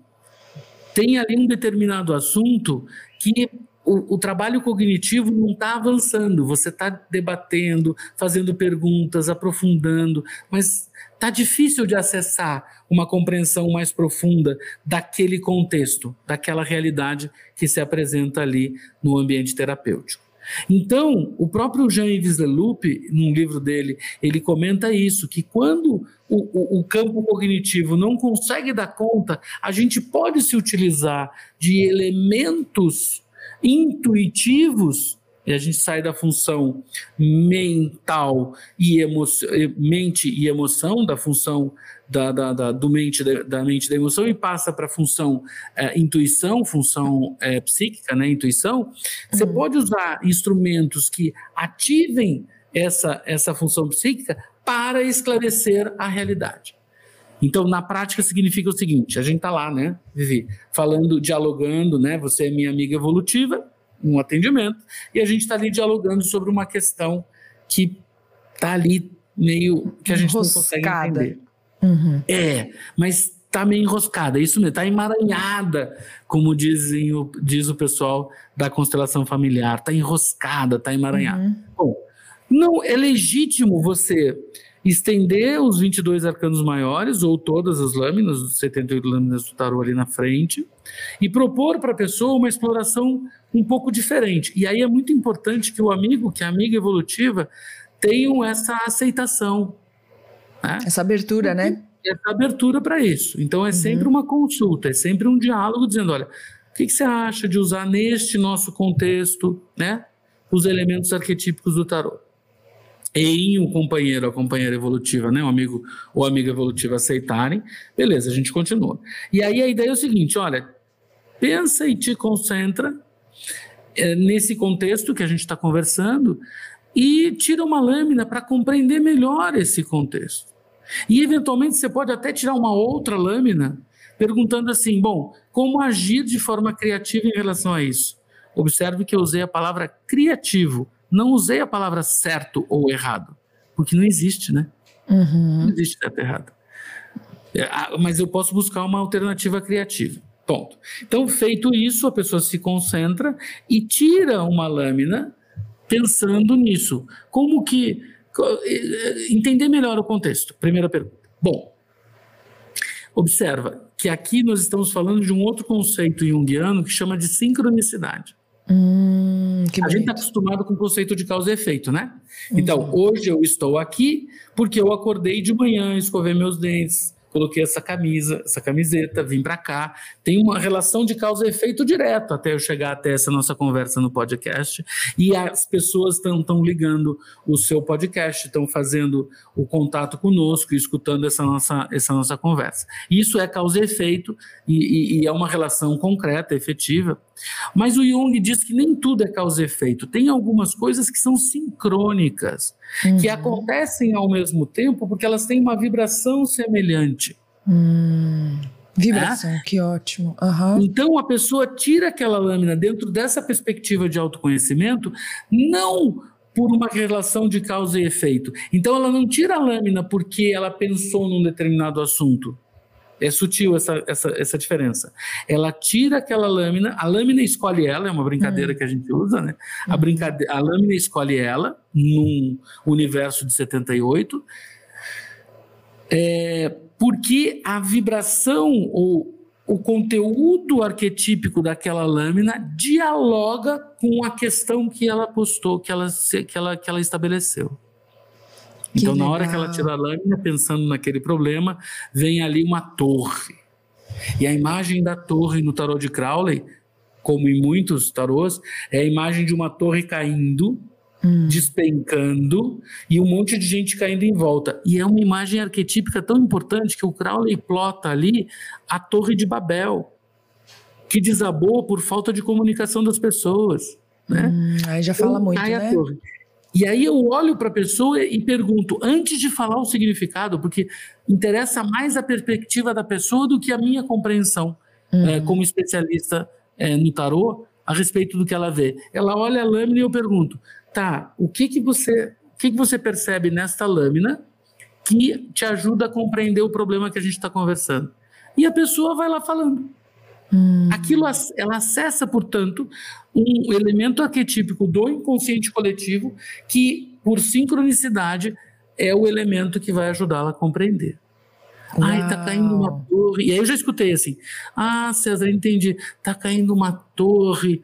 tem ali um determinado assunto que o, o trabalho cognitivo não está avançando, você está debatendo, fazendo perguntas, aprofundando, mas está difícil de acessar uma compreensão mais profunda daquele contexto, daquela realidade que se apresenta ali no ambiente terapêutico. Então, o próprio Jean-Yves Leloup, num livro dele, ele comenta isso, que quando o, o, o, campo cognitivo não consegue dar conta, a gente pode se utilizar de elementos intuitivos e a gente sai da função mental e emo mente e emoção, da função da, da, da, do mente, da, da mente da emoção e passa para a função é, intuição, função é, psíquica, né, intuição, você uhum. pode usar instrumentos que ativem essa, essa função psíquica para esclarecer a realidade. Então, na prática, significa o seguinte: a gente está lá, né, Vivi, falando, dialogando, né? Você é minha amiga evolutiva, um atendimento, e a gente está ali dialogando sobre uma questão que está ali meio que a gente Enroscada. não consegue entender. Uhum. É, mas está meio enroscada, isso mesmo, está emaranhada, como dizem o, diz o pessoal da constelação familiar, está enroscada, está emaranhada. Uhum. Bom, não é legítimo você estender os 22 arcanos maiores, ou todas as lâminas, os 78 lâminas do tarô ali na frente, e propor para a pessoa uma exploração um pouco diferente. E aí é muito importante que o amigo, que a amiga evolutiva, tenham essa aceitação. Né? Essa abertura, né? Essa abertura para isso. Então é uhum. sempre uma consulta, é sempre um diálogo dizendo, olha, o que, que você acha de usar neste nosso contexto, né, os elementos arquetípicos do tarô? Em o companheiro, a companheira evolutiva, né, o amigo ou amiga evolutiva aceitarem, beleza, a gente continua. E aí a ideia é o seguinte, olha, pensa e te concentra é, nesse contexto que a gente está conversando e tira uma lâmina para compreender melhor esse contexto. E eventualmente você pode até tirar uma outra lâmina perguntando assim, bom, como agir de forma criativa em relação a isso? Observe que eu usei a palavra criativo não usei a palavra certo ou errado, porque não existe, né? Uhum. Não existe certo ou errado. É, mas eu posso buscar uma alternativa criativa. Ponto. Então, feito isso, a pessoa se concentra e tira uma lâmina pensando nisso. Como que. Entender melhor o contexto. Primeira pergunta. Bom, observa que aqui nós estamos falando de um outro conceito junguiano que chama de sincronicidade. Hum, a gente está acostumado com o conceito de causa e efeito, né? Então, uhum. hoje eu estou aqui porque eu acordei de manhã, escovei meus dentes, coloquei essa camisa, essa camiseta, vim para cá. Tem uma relação de causa e efeito direto até eu chegar até essa nossa conversa no podcast. E as pessoas estão ligando o seu podcast, estão fazendo o contato conosco e escutando essa nossa, essa nossa conversa. Isso é causa e efeito e, e, e é uma relação concreta, efetiva. Mas o Jung diz que nem tudo é causa e efeito. Tem algumas coisas que são sincrônicas, uhum. que acontecem ao mesmo tempo porque elas têm uma vibração semelhante. Hum. Vibração, é? que ótimo. Uhum. Então a pessoa tira aquela lâmina dentro dessa perspectiva de autoconhecimento, não por uma relação de causa e efeito. Então ela não tira a lâmina porque ela pensou num determinado assunto. É sutil essa, essa, essa diferença. Ela tira aquela lâmina, a lâmina escolhe ela, é uma brincadeira uhum. que a gente usa, né? A, uhum. brincadeira, a lâmina escolhe ela num universo de 78, é, porque a vibração ou o conteúdo arquetípico daquela lâmina dialoga com a questão que ela postou, que ela, que ela, que ela estabeleceu. Então, na hora que ela tira a lâmina, pensando naquele problema, vem ali uma torre. E a imagem da torre no tarô de Crowley, como em muitos tarôs, é a imagem de uma torre caindo, hum. despencando e um monte de gente caindo em volta. E é uma imagem arquetípica tão importante que o Crowley plota ali a Torre de Babel, que desabou por falta de comunicação das pessoas. Né? Hum, aí já fala então, muito, né? E aí eu olho para a pessoa e pergunto, antes de falar o significado, porque interessa mais a perspectiva da pessoa do que a minha compreensão uhum. é, como especialista é, no tarô a respeito do que ela vê. Ela olha a lâmina e eu pergunto, tá, o que que você, o que que você percebe nesta lâmina que te ajuda a compreender o problema que a gente está conversando? E a pessoa vai lá falando. Hum. Aquilo ela acessa, portanto, um elemento arquetípico do inconsciente coletivo que, por sincronicidade, é o elemento que vai ajudá-la a compreender. Uau. Ai, tá caindo uma torre. E aí eu já escutei assim: Ah, César, entendi. Tá caindo uma torre.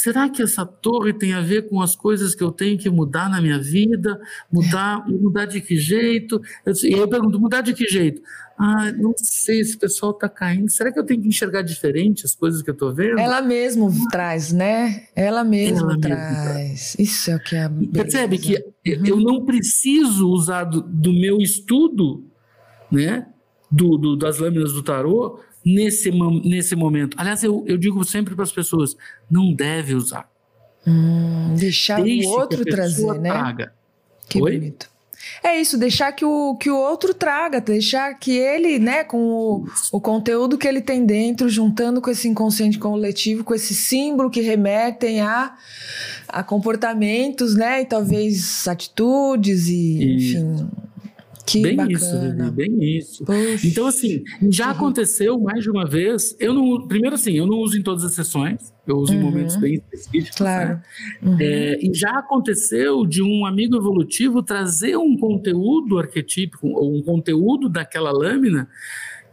Será que essa torre tem a ver com as coisas que eu tenho que mudar na minha vida? Mudar, mudar de que jeito? e eu pergunto: mudar de que jeito? Ah, não sei, esse pessoal está caindo. Será que eu tenho que enxergar diferente as coisas que eu estou vendo? Ela mesmo traz, né? Ela mesma Ela traz. Isso é o que é. Percebe que uhum. eu não preciso usar do, do meu estudo, né? Do, do, das lâminas do tarô nesse, nesse momento. Aliás, eu, eu digo sempre para as pessoas: não deve usar. Hum, deixar Deixe o outro trazer, né? Traga. Que Oi? bonito. É isso, deixar que o, que o outro traga, deixar que ele, né, com o, o conteúdo que ele tem dentro, juntando com esse inconsciente coletivo, com esse símbolo que remetem a, a comportamentos, né, e talvez atitudes e, enfim, que bem bacana. isso, Vivi, bem isso. Poxa. Então, assim, já uhum. aconteceu mais de uma vez. Eu não, primeiro, assim, eu não uso em todas as sessões, eu uso uhum. em momentos bem específicos. Claro. Né? Uhum. É, e já aconteceu de um amigo evolutivo trazer um conteúdo arquetípico, ou um conteúdo daquela lâmina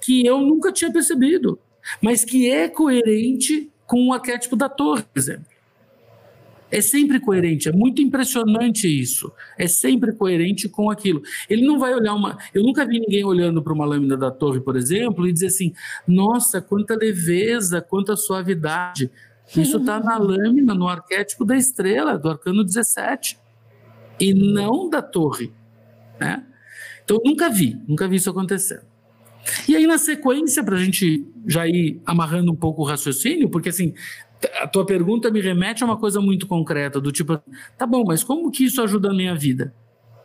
que eu nunca tinha percebido, mas que é coerente com o arquétipo da torre, por exemplo. É sempre coerente, é muito impressionante isso. É sempre coerente com aquilo. Ele não vai olhar uma. Eu nunca vi ninguém olhando para uma lâmina da torre, por exemplo, e dizer assim: nossa, quanta leveza, quanta suavidade. Isso está na lâmina, no arquétipo da estrela, do arcano 17, e não da torre. Né? Então, nunca vi, nunca vi isso acontecer. E aí, na sequência, para a gente já ir amarrando um pouco o raciocínio, porque assim, a tua pergunta me remete a uma coisa muito concreta, do tipo, tá bom, mas como que isso ajuda a minha vida?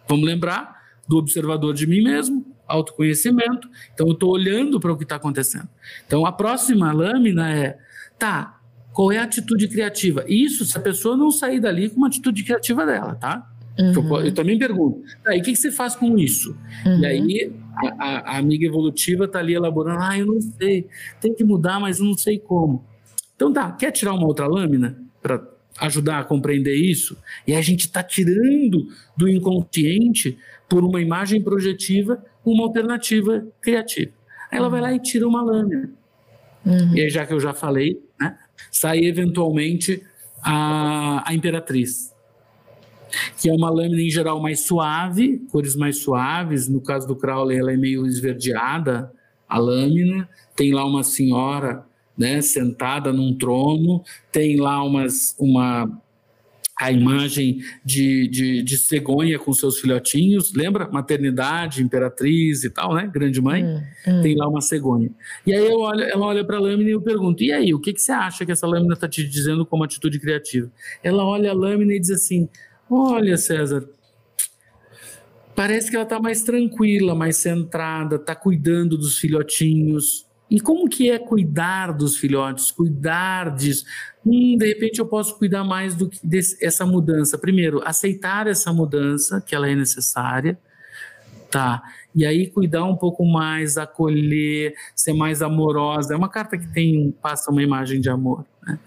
Vamos lembrar do observador de mim mesmo, autoconhecimento. Então, eu estou olhando para o que está acontecendo. Então, a próxima lâmina é, tá, qual é a atitude criativa? Isso se a pessoa não sair dali com uma atitude criativa dela, tá? Uhum. Eu, também pergunto, tá, e o que, que, você faz com isso? Uhum. E aí, a, a, amiga evolutiva está ali elaborando, ah, eu não sei, tem que mudar, mas eu não sei como. Então tá, quer tirar uma outra lâmina para ajudar a compreender isso? E a gente está tirando do inconsciente, por uma imagem projetiva, uma alternativa criativa. Aí ela vai lá e tira uma lâmina. Uhum. E aí, já que eu já falei, né, sai eventualmente a, a Imperatriz, que é uma lâmina em geral mais suave, cores mais suaves. No caso do Crowley, ela é meio esverdeada, a lâmina. Tem lá uma senhora né, sentada num trono, tem lá umas, uma a imagem de, de, de cegonha com seus filhotinhos, lembra? Maternidade, imperatriz e tal, né? Grande mãe, hum, hum. tem lá uma cegonha. E aí eu olho, ela olha para a lâmina e eu pergunto: e aí, o que, que você acha que essa lâmina está te dizendo como atitude criativa? Ela olha a lâmina e diz assim: olha, César, parece que ela está mais tranquila, mais centrada, está cuidando dos filhotinhos e como que é cuidar dos filhotes, cuidar disso? Hum, de repente eu posso cuidar mais do que dessa mudança. Primeiro, aceitar essa mudança, que ela é necessária, tá? E aí cuidar um pouco mais, acolher, ser mais amorosa. É uma carta que tem passa uma imagem de amor, né?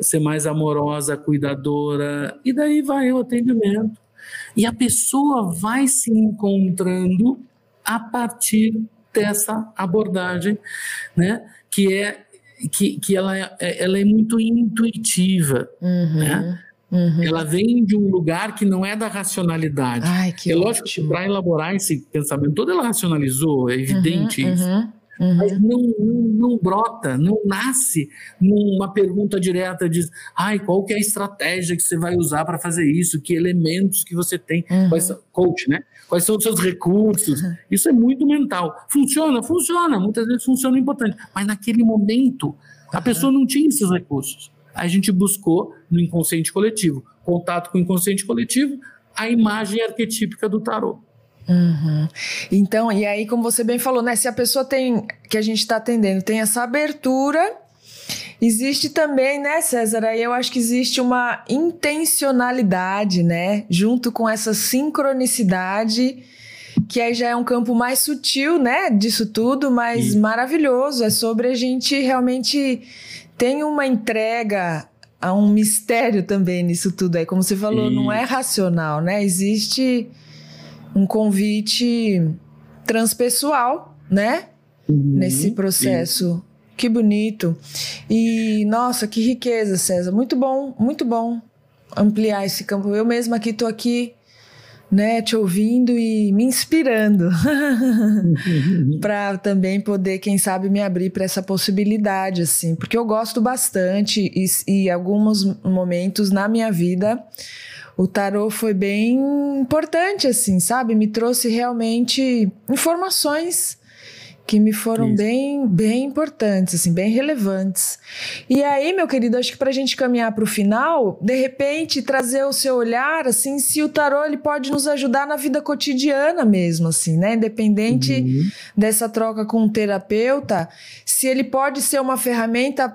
Ser mais amorosa, cuidadora, e daí vai o atendimento. E a pessoa vai se encontrando a partir dessa abordagem, né? Que é que, que ela, é, ela é muito intuitiva, uhum. né? Uhum. Ela vem de um lugar que não é da racionalidade. Ai, é lógico que para elaborar esse pensamento todo, ela racionalizou, é evidente uhum, isso. Uhum. Uhum. Mas não, não, não, brota, não nasce numa pergunta direta de ai, qual que é a estratégia que você vai usar para fazer isso, que elementos que você tem, uhum. quais, coach, né? Quais são os seus recursos? Uhum. Isso é muito mental. Funciona? Funciona. Muitas vezes funciona importante. Mas naquele momento, a pessoa não tinha esses recursos. a gente buscou no inconsciente coletivo, contato com o inconsciente coletivo, a imagem arquetípica do tarô. Uhum. Então, e aí, como você bem falou, né? Se a pessoa tem, que a gente está atendendo, tem essa abertura, existe também, né, César? Aí eu acho que existe uma intencionalidade, né? Junto com essa sincronicidade que aí já é um campo mais sutil, né, disso tudo, mas Isso. maravilhoso. É sobre a gente realmente tem uma entrega a um mistério também nisso tudo aí. Como você falou, Isso. não é racional, né? Existe um convite transpessoal, né? Uhum. Nesse processo. Isso. Que bonito. E, nossa, que riqueza, César. Muito bom, muito bom ampliar esse campo. Eu mesma aqui estou aqui né, te ouvindo e me inspirando para também poder, quem sabe, me abrir para essa possibilidade, assim, porque eu gosto bastante e, e alguns momentos na minha vida o tarô foi bem importante, assim, sabe? Me trouxe realmente informações que me foram Isso. bem, bem importantes, assim, bem relevantes. E aí, meu querido, acho que para a gente caminhar para o final, de repente trazer o seu olhar, assim, se o tarô ele pode nos ajudar na vida cotidiana mesmo, assim, né? Independente uhum. dessa troca com o terapeuta, se ele pode ser uma ferramenta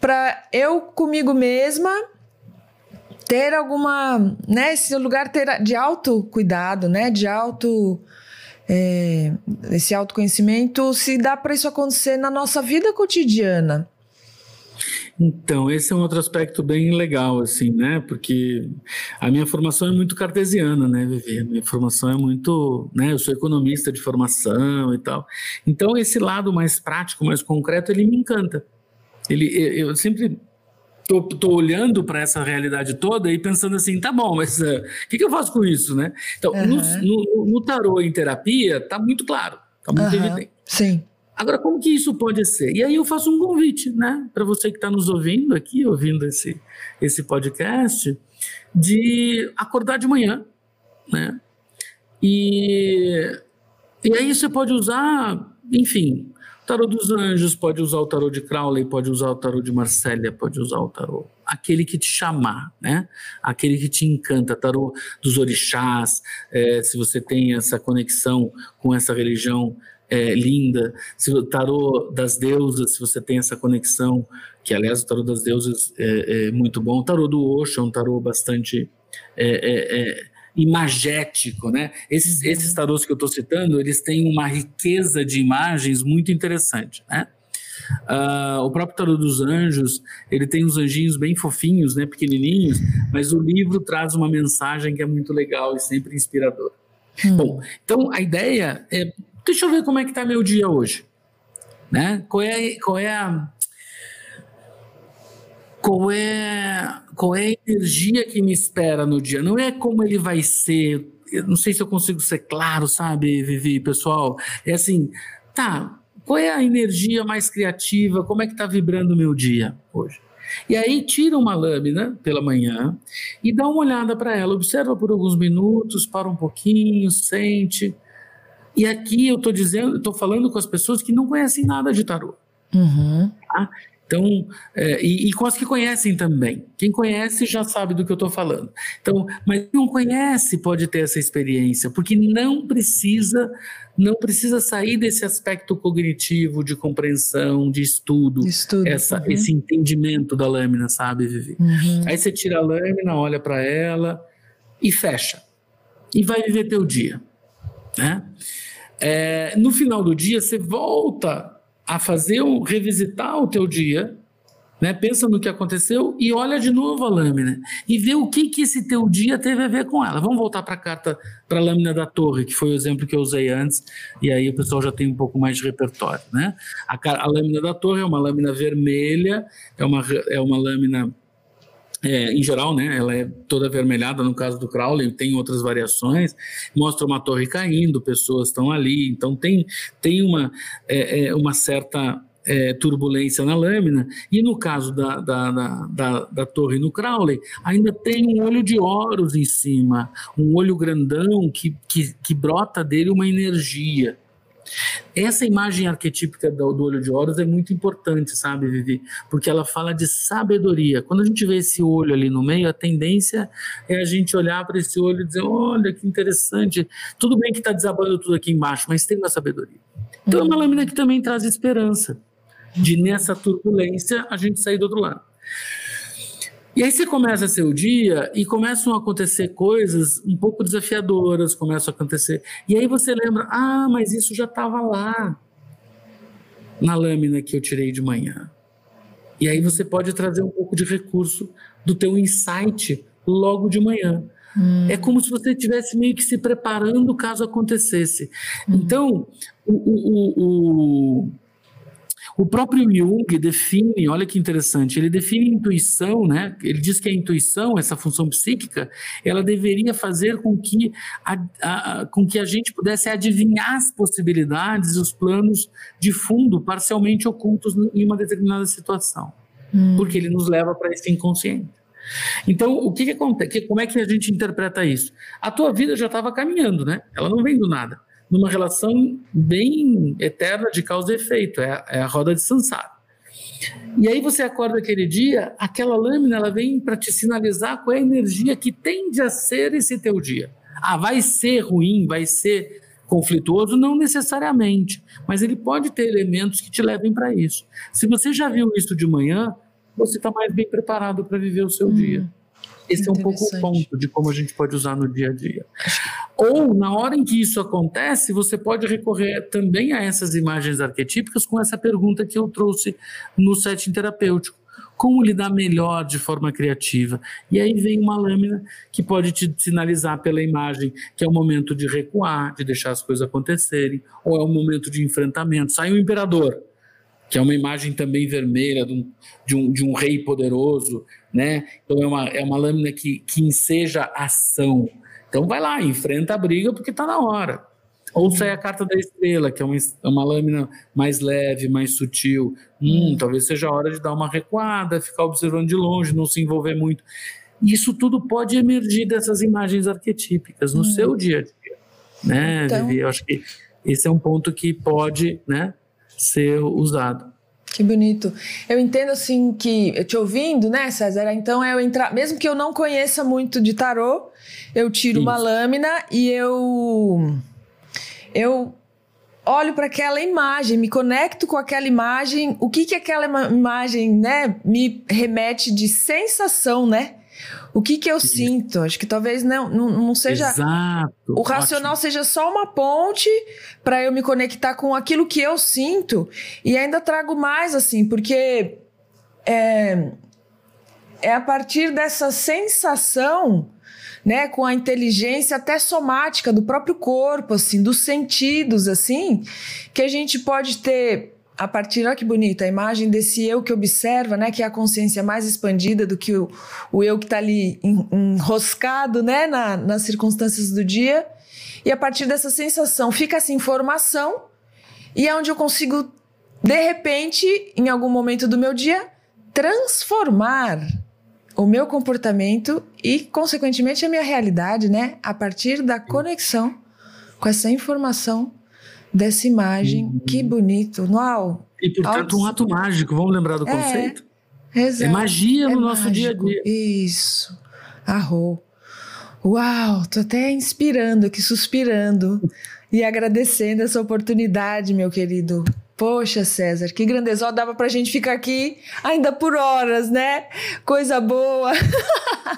para eu comigo mesma ter alguma, né, esse lugar ter de autocuidado, né, de auto é, esse autoconhecimento, se dá para isso acontecer na nossa vida cotidiana. Então, esse é um outro aspecto bem legal, assim, né? Porque a minha formação é muito cartesiana, né, Vivi? A minha formação é muito, né? Eu sou economista de formação e tal. Então, esse lado mais prático, mais concreto, ele me encanta. Ele, eu sempre tô, tô olhando para essa realidade toda e pensando assim, tá bom, mas o uh, que, que, eu faço com isso, né? Então, uhum. no, no, no, tarô em terapia, tá muito claro, tá muito uhum. evidente. Sim. Agora, como que isso pode ser? E aí eu faço um convite, né, para você que está nos ouvindo aqui, ouvindo esse, esse podcast, de acordar de manhã, né? E, e aí você pode usar, enfim, tarô dos anjos, pode usar o tarô de Crowley, pode usar o tarô de Marsella, pode usar o tarô. Aquele que te chamar, né? Aquele que te encanta, tarô dos orixás, é, se você tem essa conexão com essa religião é, linda, se o tarô das deusas, se você tem essa conexão, que aliás o tarô das deusas é, é muito bom, o tarô do Osho é um tarô bastante é, é, é imagético, né? Esses, uhum. esses tarôs que eu estou citando, eles têm uma riqueza de imagens muito interessante, né? Uh, o próprio tarô dos anjos, ele tem uns anjinhos bem fofinhos, né, pequenininhos, mas o livro traz uma mensagem que é muito legal e sempre inspiradora. Hum. Bom, então a ideia é, deixa eu ver como é que está meu dia hoje, né? Qual é, qual é a qual é, qual é a energia que me espera no dia, não é como ele vai ser. Eu não sei se eu consigo ser claro, sabe, Vivi, pessoal? É assim, tá, qual é a energia mais criativa, como é que está vibrando o meu dia hoje? E aí tira uma lâmina pela manhã e dá uma olhada para ela, observa por alguns minutos, para um pouquinho, sente. E aqui eu estou dizendo, estou falando com as pessoas que não conhecem nada de tarô. Uhum. Tá? Então, é, e, e, com as que conhecem também. Quem conhece já sabe do que eu estou falando. Então, mas quem não conhece pode ter essa experiência, porque não precisa, não precisa sair desse aspecto cognitivo de compreensão, de estudo, estudo essa, uhum. esse entendimento da lâmina, sabe, Vivi? Uhum. Aí você tira a lâmina, olha para ela e fecha. E vai viver teu dia. Né? É, no final do dia, você volta a fazer um revisitar o teu dia, né? Pensa no que aconteceu e olha de novo a lâmina e vê o que que esse teu dia teve a ver com ela. Vamos voltar para a carta, para a lâmina da torre, que foi o exemplo que eu usei antes, e aí o pessoal já tem um pouco mais de repertório, né? A, a lâmina da torre é uma lâmina vermelha, é uma, é uma lâmina é, em geral, né, ela é toda avermelhada no caso do Crowley, tem outras variações, mostra uma torre caindo, pessoas estão ali, então tem, tem uma, é, é, uma certa é, turbulência na lâmina, e no caso da, da, da, da, da torre no Crowley, ainda tem um olho de Horus em cima, um olho grandão que, que, que brota dele uma energia. Essa imagem arquetípica do, olho de Horus é muito importante, sabe, Vivi? Porque ela fala de sabedoria. Quando a gente vê esse olho ali no meio, a tendência é a gente olhar para esse olho e dizer: olha que interessante. Tudo bem que está desabando tudo aqui embaixo, mas tem uma sabedoria. Então é uma lâmina que também traz esperança de nessa turbulência a gente sair do outro lado. E aí você começa seu dia e começam a acontecer coisas um pouco desafiadoras, começam a acontecer. E aí você lembra, ah, mas isso já estava lá na lâmina que eu tirei de manhã. E aí você pode trazer um pouco de recurso do teu insight logo de manhã. Hum. É como se você estivesse meio que se preparando caso acontecesse. Hum. Então, o, o, o, o próprio Jung define, olha que interessante, ele define intuição, né? Ele diz que a intuição, essa função psíquica, ela deveria fazer com que a, a, com que a gente pudesse adivinhar as possibilidades e os planos de fundo parcialmente ocultos em uma determinada situação, hum. porque ele nos leva para esse inconsciente. Então, o que, que acontece? Como é que a gente interpreta isso? A tua vida já estava caminhando, né? Ela não vem do nada numa relação bem eterna de causa e efeito, é, a, é a roda de Sansara. E aí você acorda aquele dia, aquela lâmina ela vem para te sinalizar qual é a energia que tende a ser esse teu dia. Ah, vai ser ruim, vai ser conflituoso? Não necessariamente, mas ele pode ter elementos que te levem para isso. Se você já viu isso de manhã, você está mais bem preparado para viver o seu hum. dia. Esse é um pouco o ponto de como a gente pode usar no dia a dia. Ou, na hora em que isso acontece, você pode recorrer também a essas imagens arquetípicas com essa pergunta que eu trouxe no setting terapêutico. Como lidar melhor de forma criativa? E aí vem uma lâmina que pode te sinalizar pela imagem que é o momento de recuar, de deixar as coisas acontecerem, ou é o momento de enfrentamento. Sai o imperador que é uma imagem também vermelha de um, de um, de um rei poderoso, né? Então é uma, é uma lâmina que, que enseja ação. Então vai lá, enfrenta a briga porque está na hora. Ou sai a carta da estrela, que é uma, é uma lâmina mais leve, mais sutil. Hum, talvez seja a hora de dar uma recuada, ficar observando de longe, não se envolver muito. Isso tudo pode emergir dessas imagens arquetípicas no hum. seu dia a dia. Né, então... Vivi? Eu acho que esse é um ponto que pode, né? ser usado. Que bonito. Eu entendo assim que, eu te ouvindo, né, César? Então eu entrar, mesmo que eu não conheça muito de tarô, eu tiro Isso. uma lâmina e eu eu olho para aquela imagem, me conecto com aquela imagem. O que que aquela imagem, né, me remete de sensação, né? O que que eu sinto? Acho que talvez não, não, não seja. Exato. O racional ótimo. seja só uma ponte para eu me conectar com aquilo que eu sinto. E ainda trago mais, assim, porque é, é a partir dessa sensação. Né, com a inteligência até somática do próprio corpo, assim, dos sentidos, assim, que a gente pode ter a partir, olha que bonita, a imagem desse eu que observa, né, que é a consciência mais expandida do que o, o eu que está ali enroscado, né, na, nas circunstâncias do dia. E a partir dessa sensação fica essa informação e é onde eu consigo, de repente, em algum momento do meu dia, transformar o meu comportamento e, consequentemente, a minha realidade, né, a partir da conexão com essa informação dessa imagem. Uhum. Que bonito. Uau! E, portanto, um ato mágico. Vamos lembrar do é, conceito? Exato. É magia no é nosso mágico. dia a dia. Isso. Arro. Uau! Tô até inspirando aqui, suspirando e agradecendo essa oportunidade, meu querido. Poxa, César, que grandeza. Ó, dava pra gente ficar aqui ainda por horas, né? Coisa boa.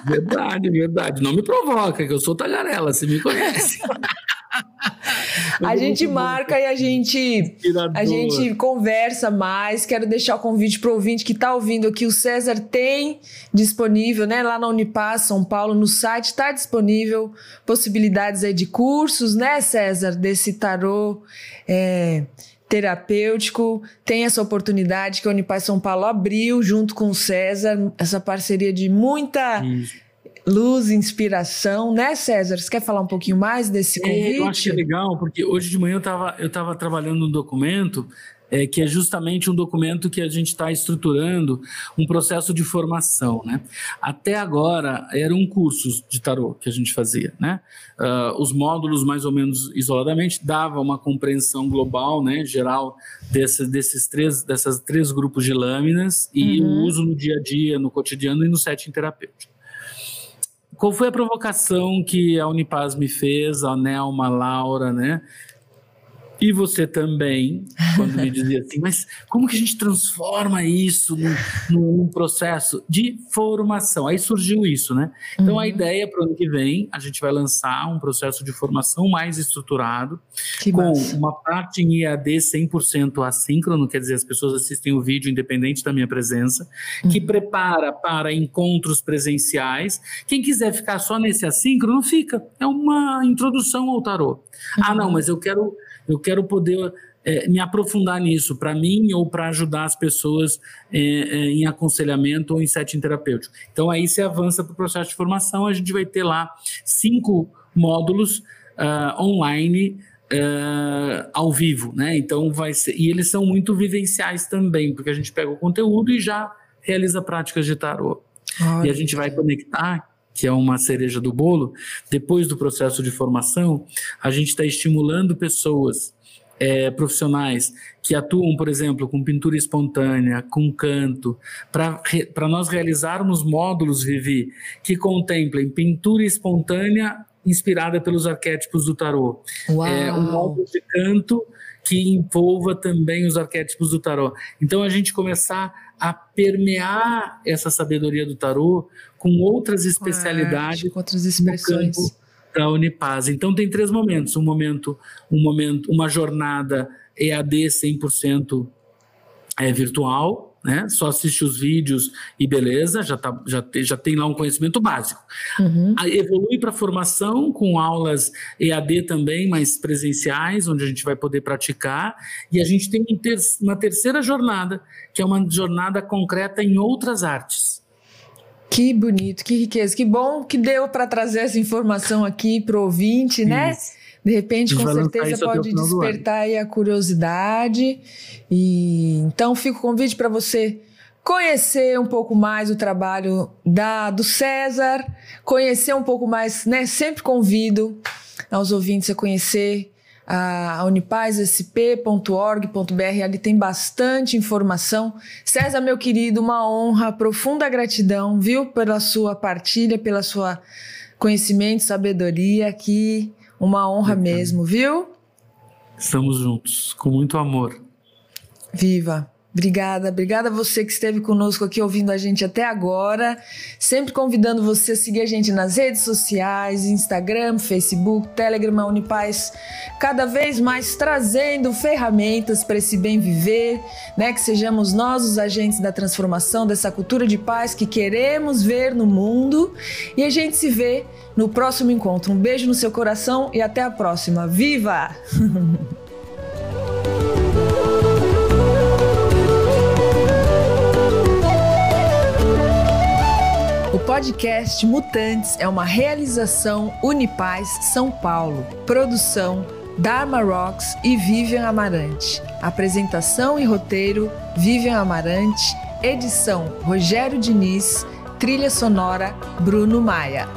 Verdade, verdade. Não me provoca, que eu sou tagarela, você me conhece. a gente marca e a gente, a gente conversa mais. Quero deixar o convite para o ouvinte que está ouvindo aqui. O César tem disponível, né? Lá na Unipaz, São Paulo, no site está disponível possibilidades aí de cursos, né, César? Desse tarô. É, terapêutico, tem essa oportunidade que a Unipaz São Paulo abriu junto com o César, essa parceria de muita Isso luz, inspiração, né, César? Você quer falar um pouquinho mais desse convite? É, eu acho que é legal, porque hoje de manhã eu estava eu tava trabalhando um documento é, que é justamente um documento que a gente está estruturando um processo de formação, né? Até agora eram cursos de tarô que a gente fazia, né? Uh, os módulos mais ou menos isoladamente dava uma compreensão global, né, geral desse, desses três dessas três grupos de lâminas e uhum. o uso no dia a dia, no cotidiano e no setting terapêutico. Qual foi a provocação que a Unipaz me fez, a Nelma, a Laura, né? E você também, quando me dizia assim, mas como que a gente transforma isso num, num processo de formação? Aí surgiu isso, né? Então uhum. a ideia para o ano que vem, a gente vai lançar um processo de formação mais estruturado, que com massa. uma parte em IAD 100% assíncrono, quer dizer, as pessoas assistem o vídeo independente da minha presença, uhum. que prepara para encontros presenciais. Quem quiser ficar só nesse assíncrono, fica. É uma introdução ao tarô. Uhum. Ah, não, mas eu quero eu quero poder é, me aprofundar nisso, para mim ou para ajudar as pessoas é, é, em aconselhamento ou em setting terapêutico. Então, aí você avança para o processo de formação, a gente vai ter lá cinco módulos uh, online uh, ao vivo, né? Então, vai ser. E eles são muito vivenciais também, porque a gente pega o conteúdo e já realiza práticas de tarô. Olha. E a gente vai conectar que é uma cereja do bolo, depois do processo de formação, a gente está estimulando pessoas é, profissionais que atuam, por exemplo, com pintura espontânea, com canto, para nós realizarmos módulos, Vivi, que contemplem pintura espontânea inspirada pelos arquétipos do tarô. Uau. É, um módulo de canto que envolva também os arquétipos do tarô. Então a gente começar a permear essa sabedoria do tarô com outras especialidades, com outras expressões da Unipaz. Então tem três momentos, um momento, um momento, uma jornada EAD 100% é virtual, né? Só assiste os vídeos e beleza, já, tá, já, te, já tem lá um conhecimento básico. Uhum. Evolui para formação com aulas EAD também, mais presenciais, onde a gente vai poder praticar. E a gente tem um uma terceira jornada, que é uma jornada concreta em outras artes. Que bonito, que riqueza, que bom que deu para trazer essa informação aqui para o ouvinte, né? De repente, com certeza, pode despertar aí a curiosidade. E então fica o convite para você conhecer um pouco mais o trabalho da do César, conhecer um pouco mais, né? Sempre convido aos ouvintes a conhecer a unipazsp.org.br, ali tem bastante informação. César, meu querido, uma honra, profunda gratidão, viu, pela sua partilha, pela sua conhecimento, sabedoria aqui uma honra mesmo, viu? Estamos juntos, com muito amor. Viva! Obrigada, obrigada a você que esteve conosco aqui ouvindo a gente até agora. Sempre convidando você a seguir a gente nas redes sociais, Instagram, Facebook, Telegram, Unipaz, cada vez mais trazendo ferramentas para esse bem viver, né? Que sejamos nós os agentes da transformação dessa cultura de paz que queremos ver no mundo. E a gente se vê no próximo encontro. Um beijo no seu coração e até a próxima. Viva! podcast Mutantes é uma realização Unipaz São Paulo. Produção Dharma Rocks e Vivian Amarante. Apresentação e roteiro Vivian Amarante. Edição Rogério Diniz. Trilha sonora Bruno Maia.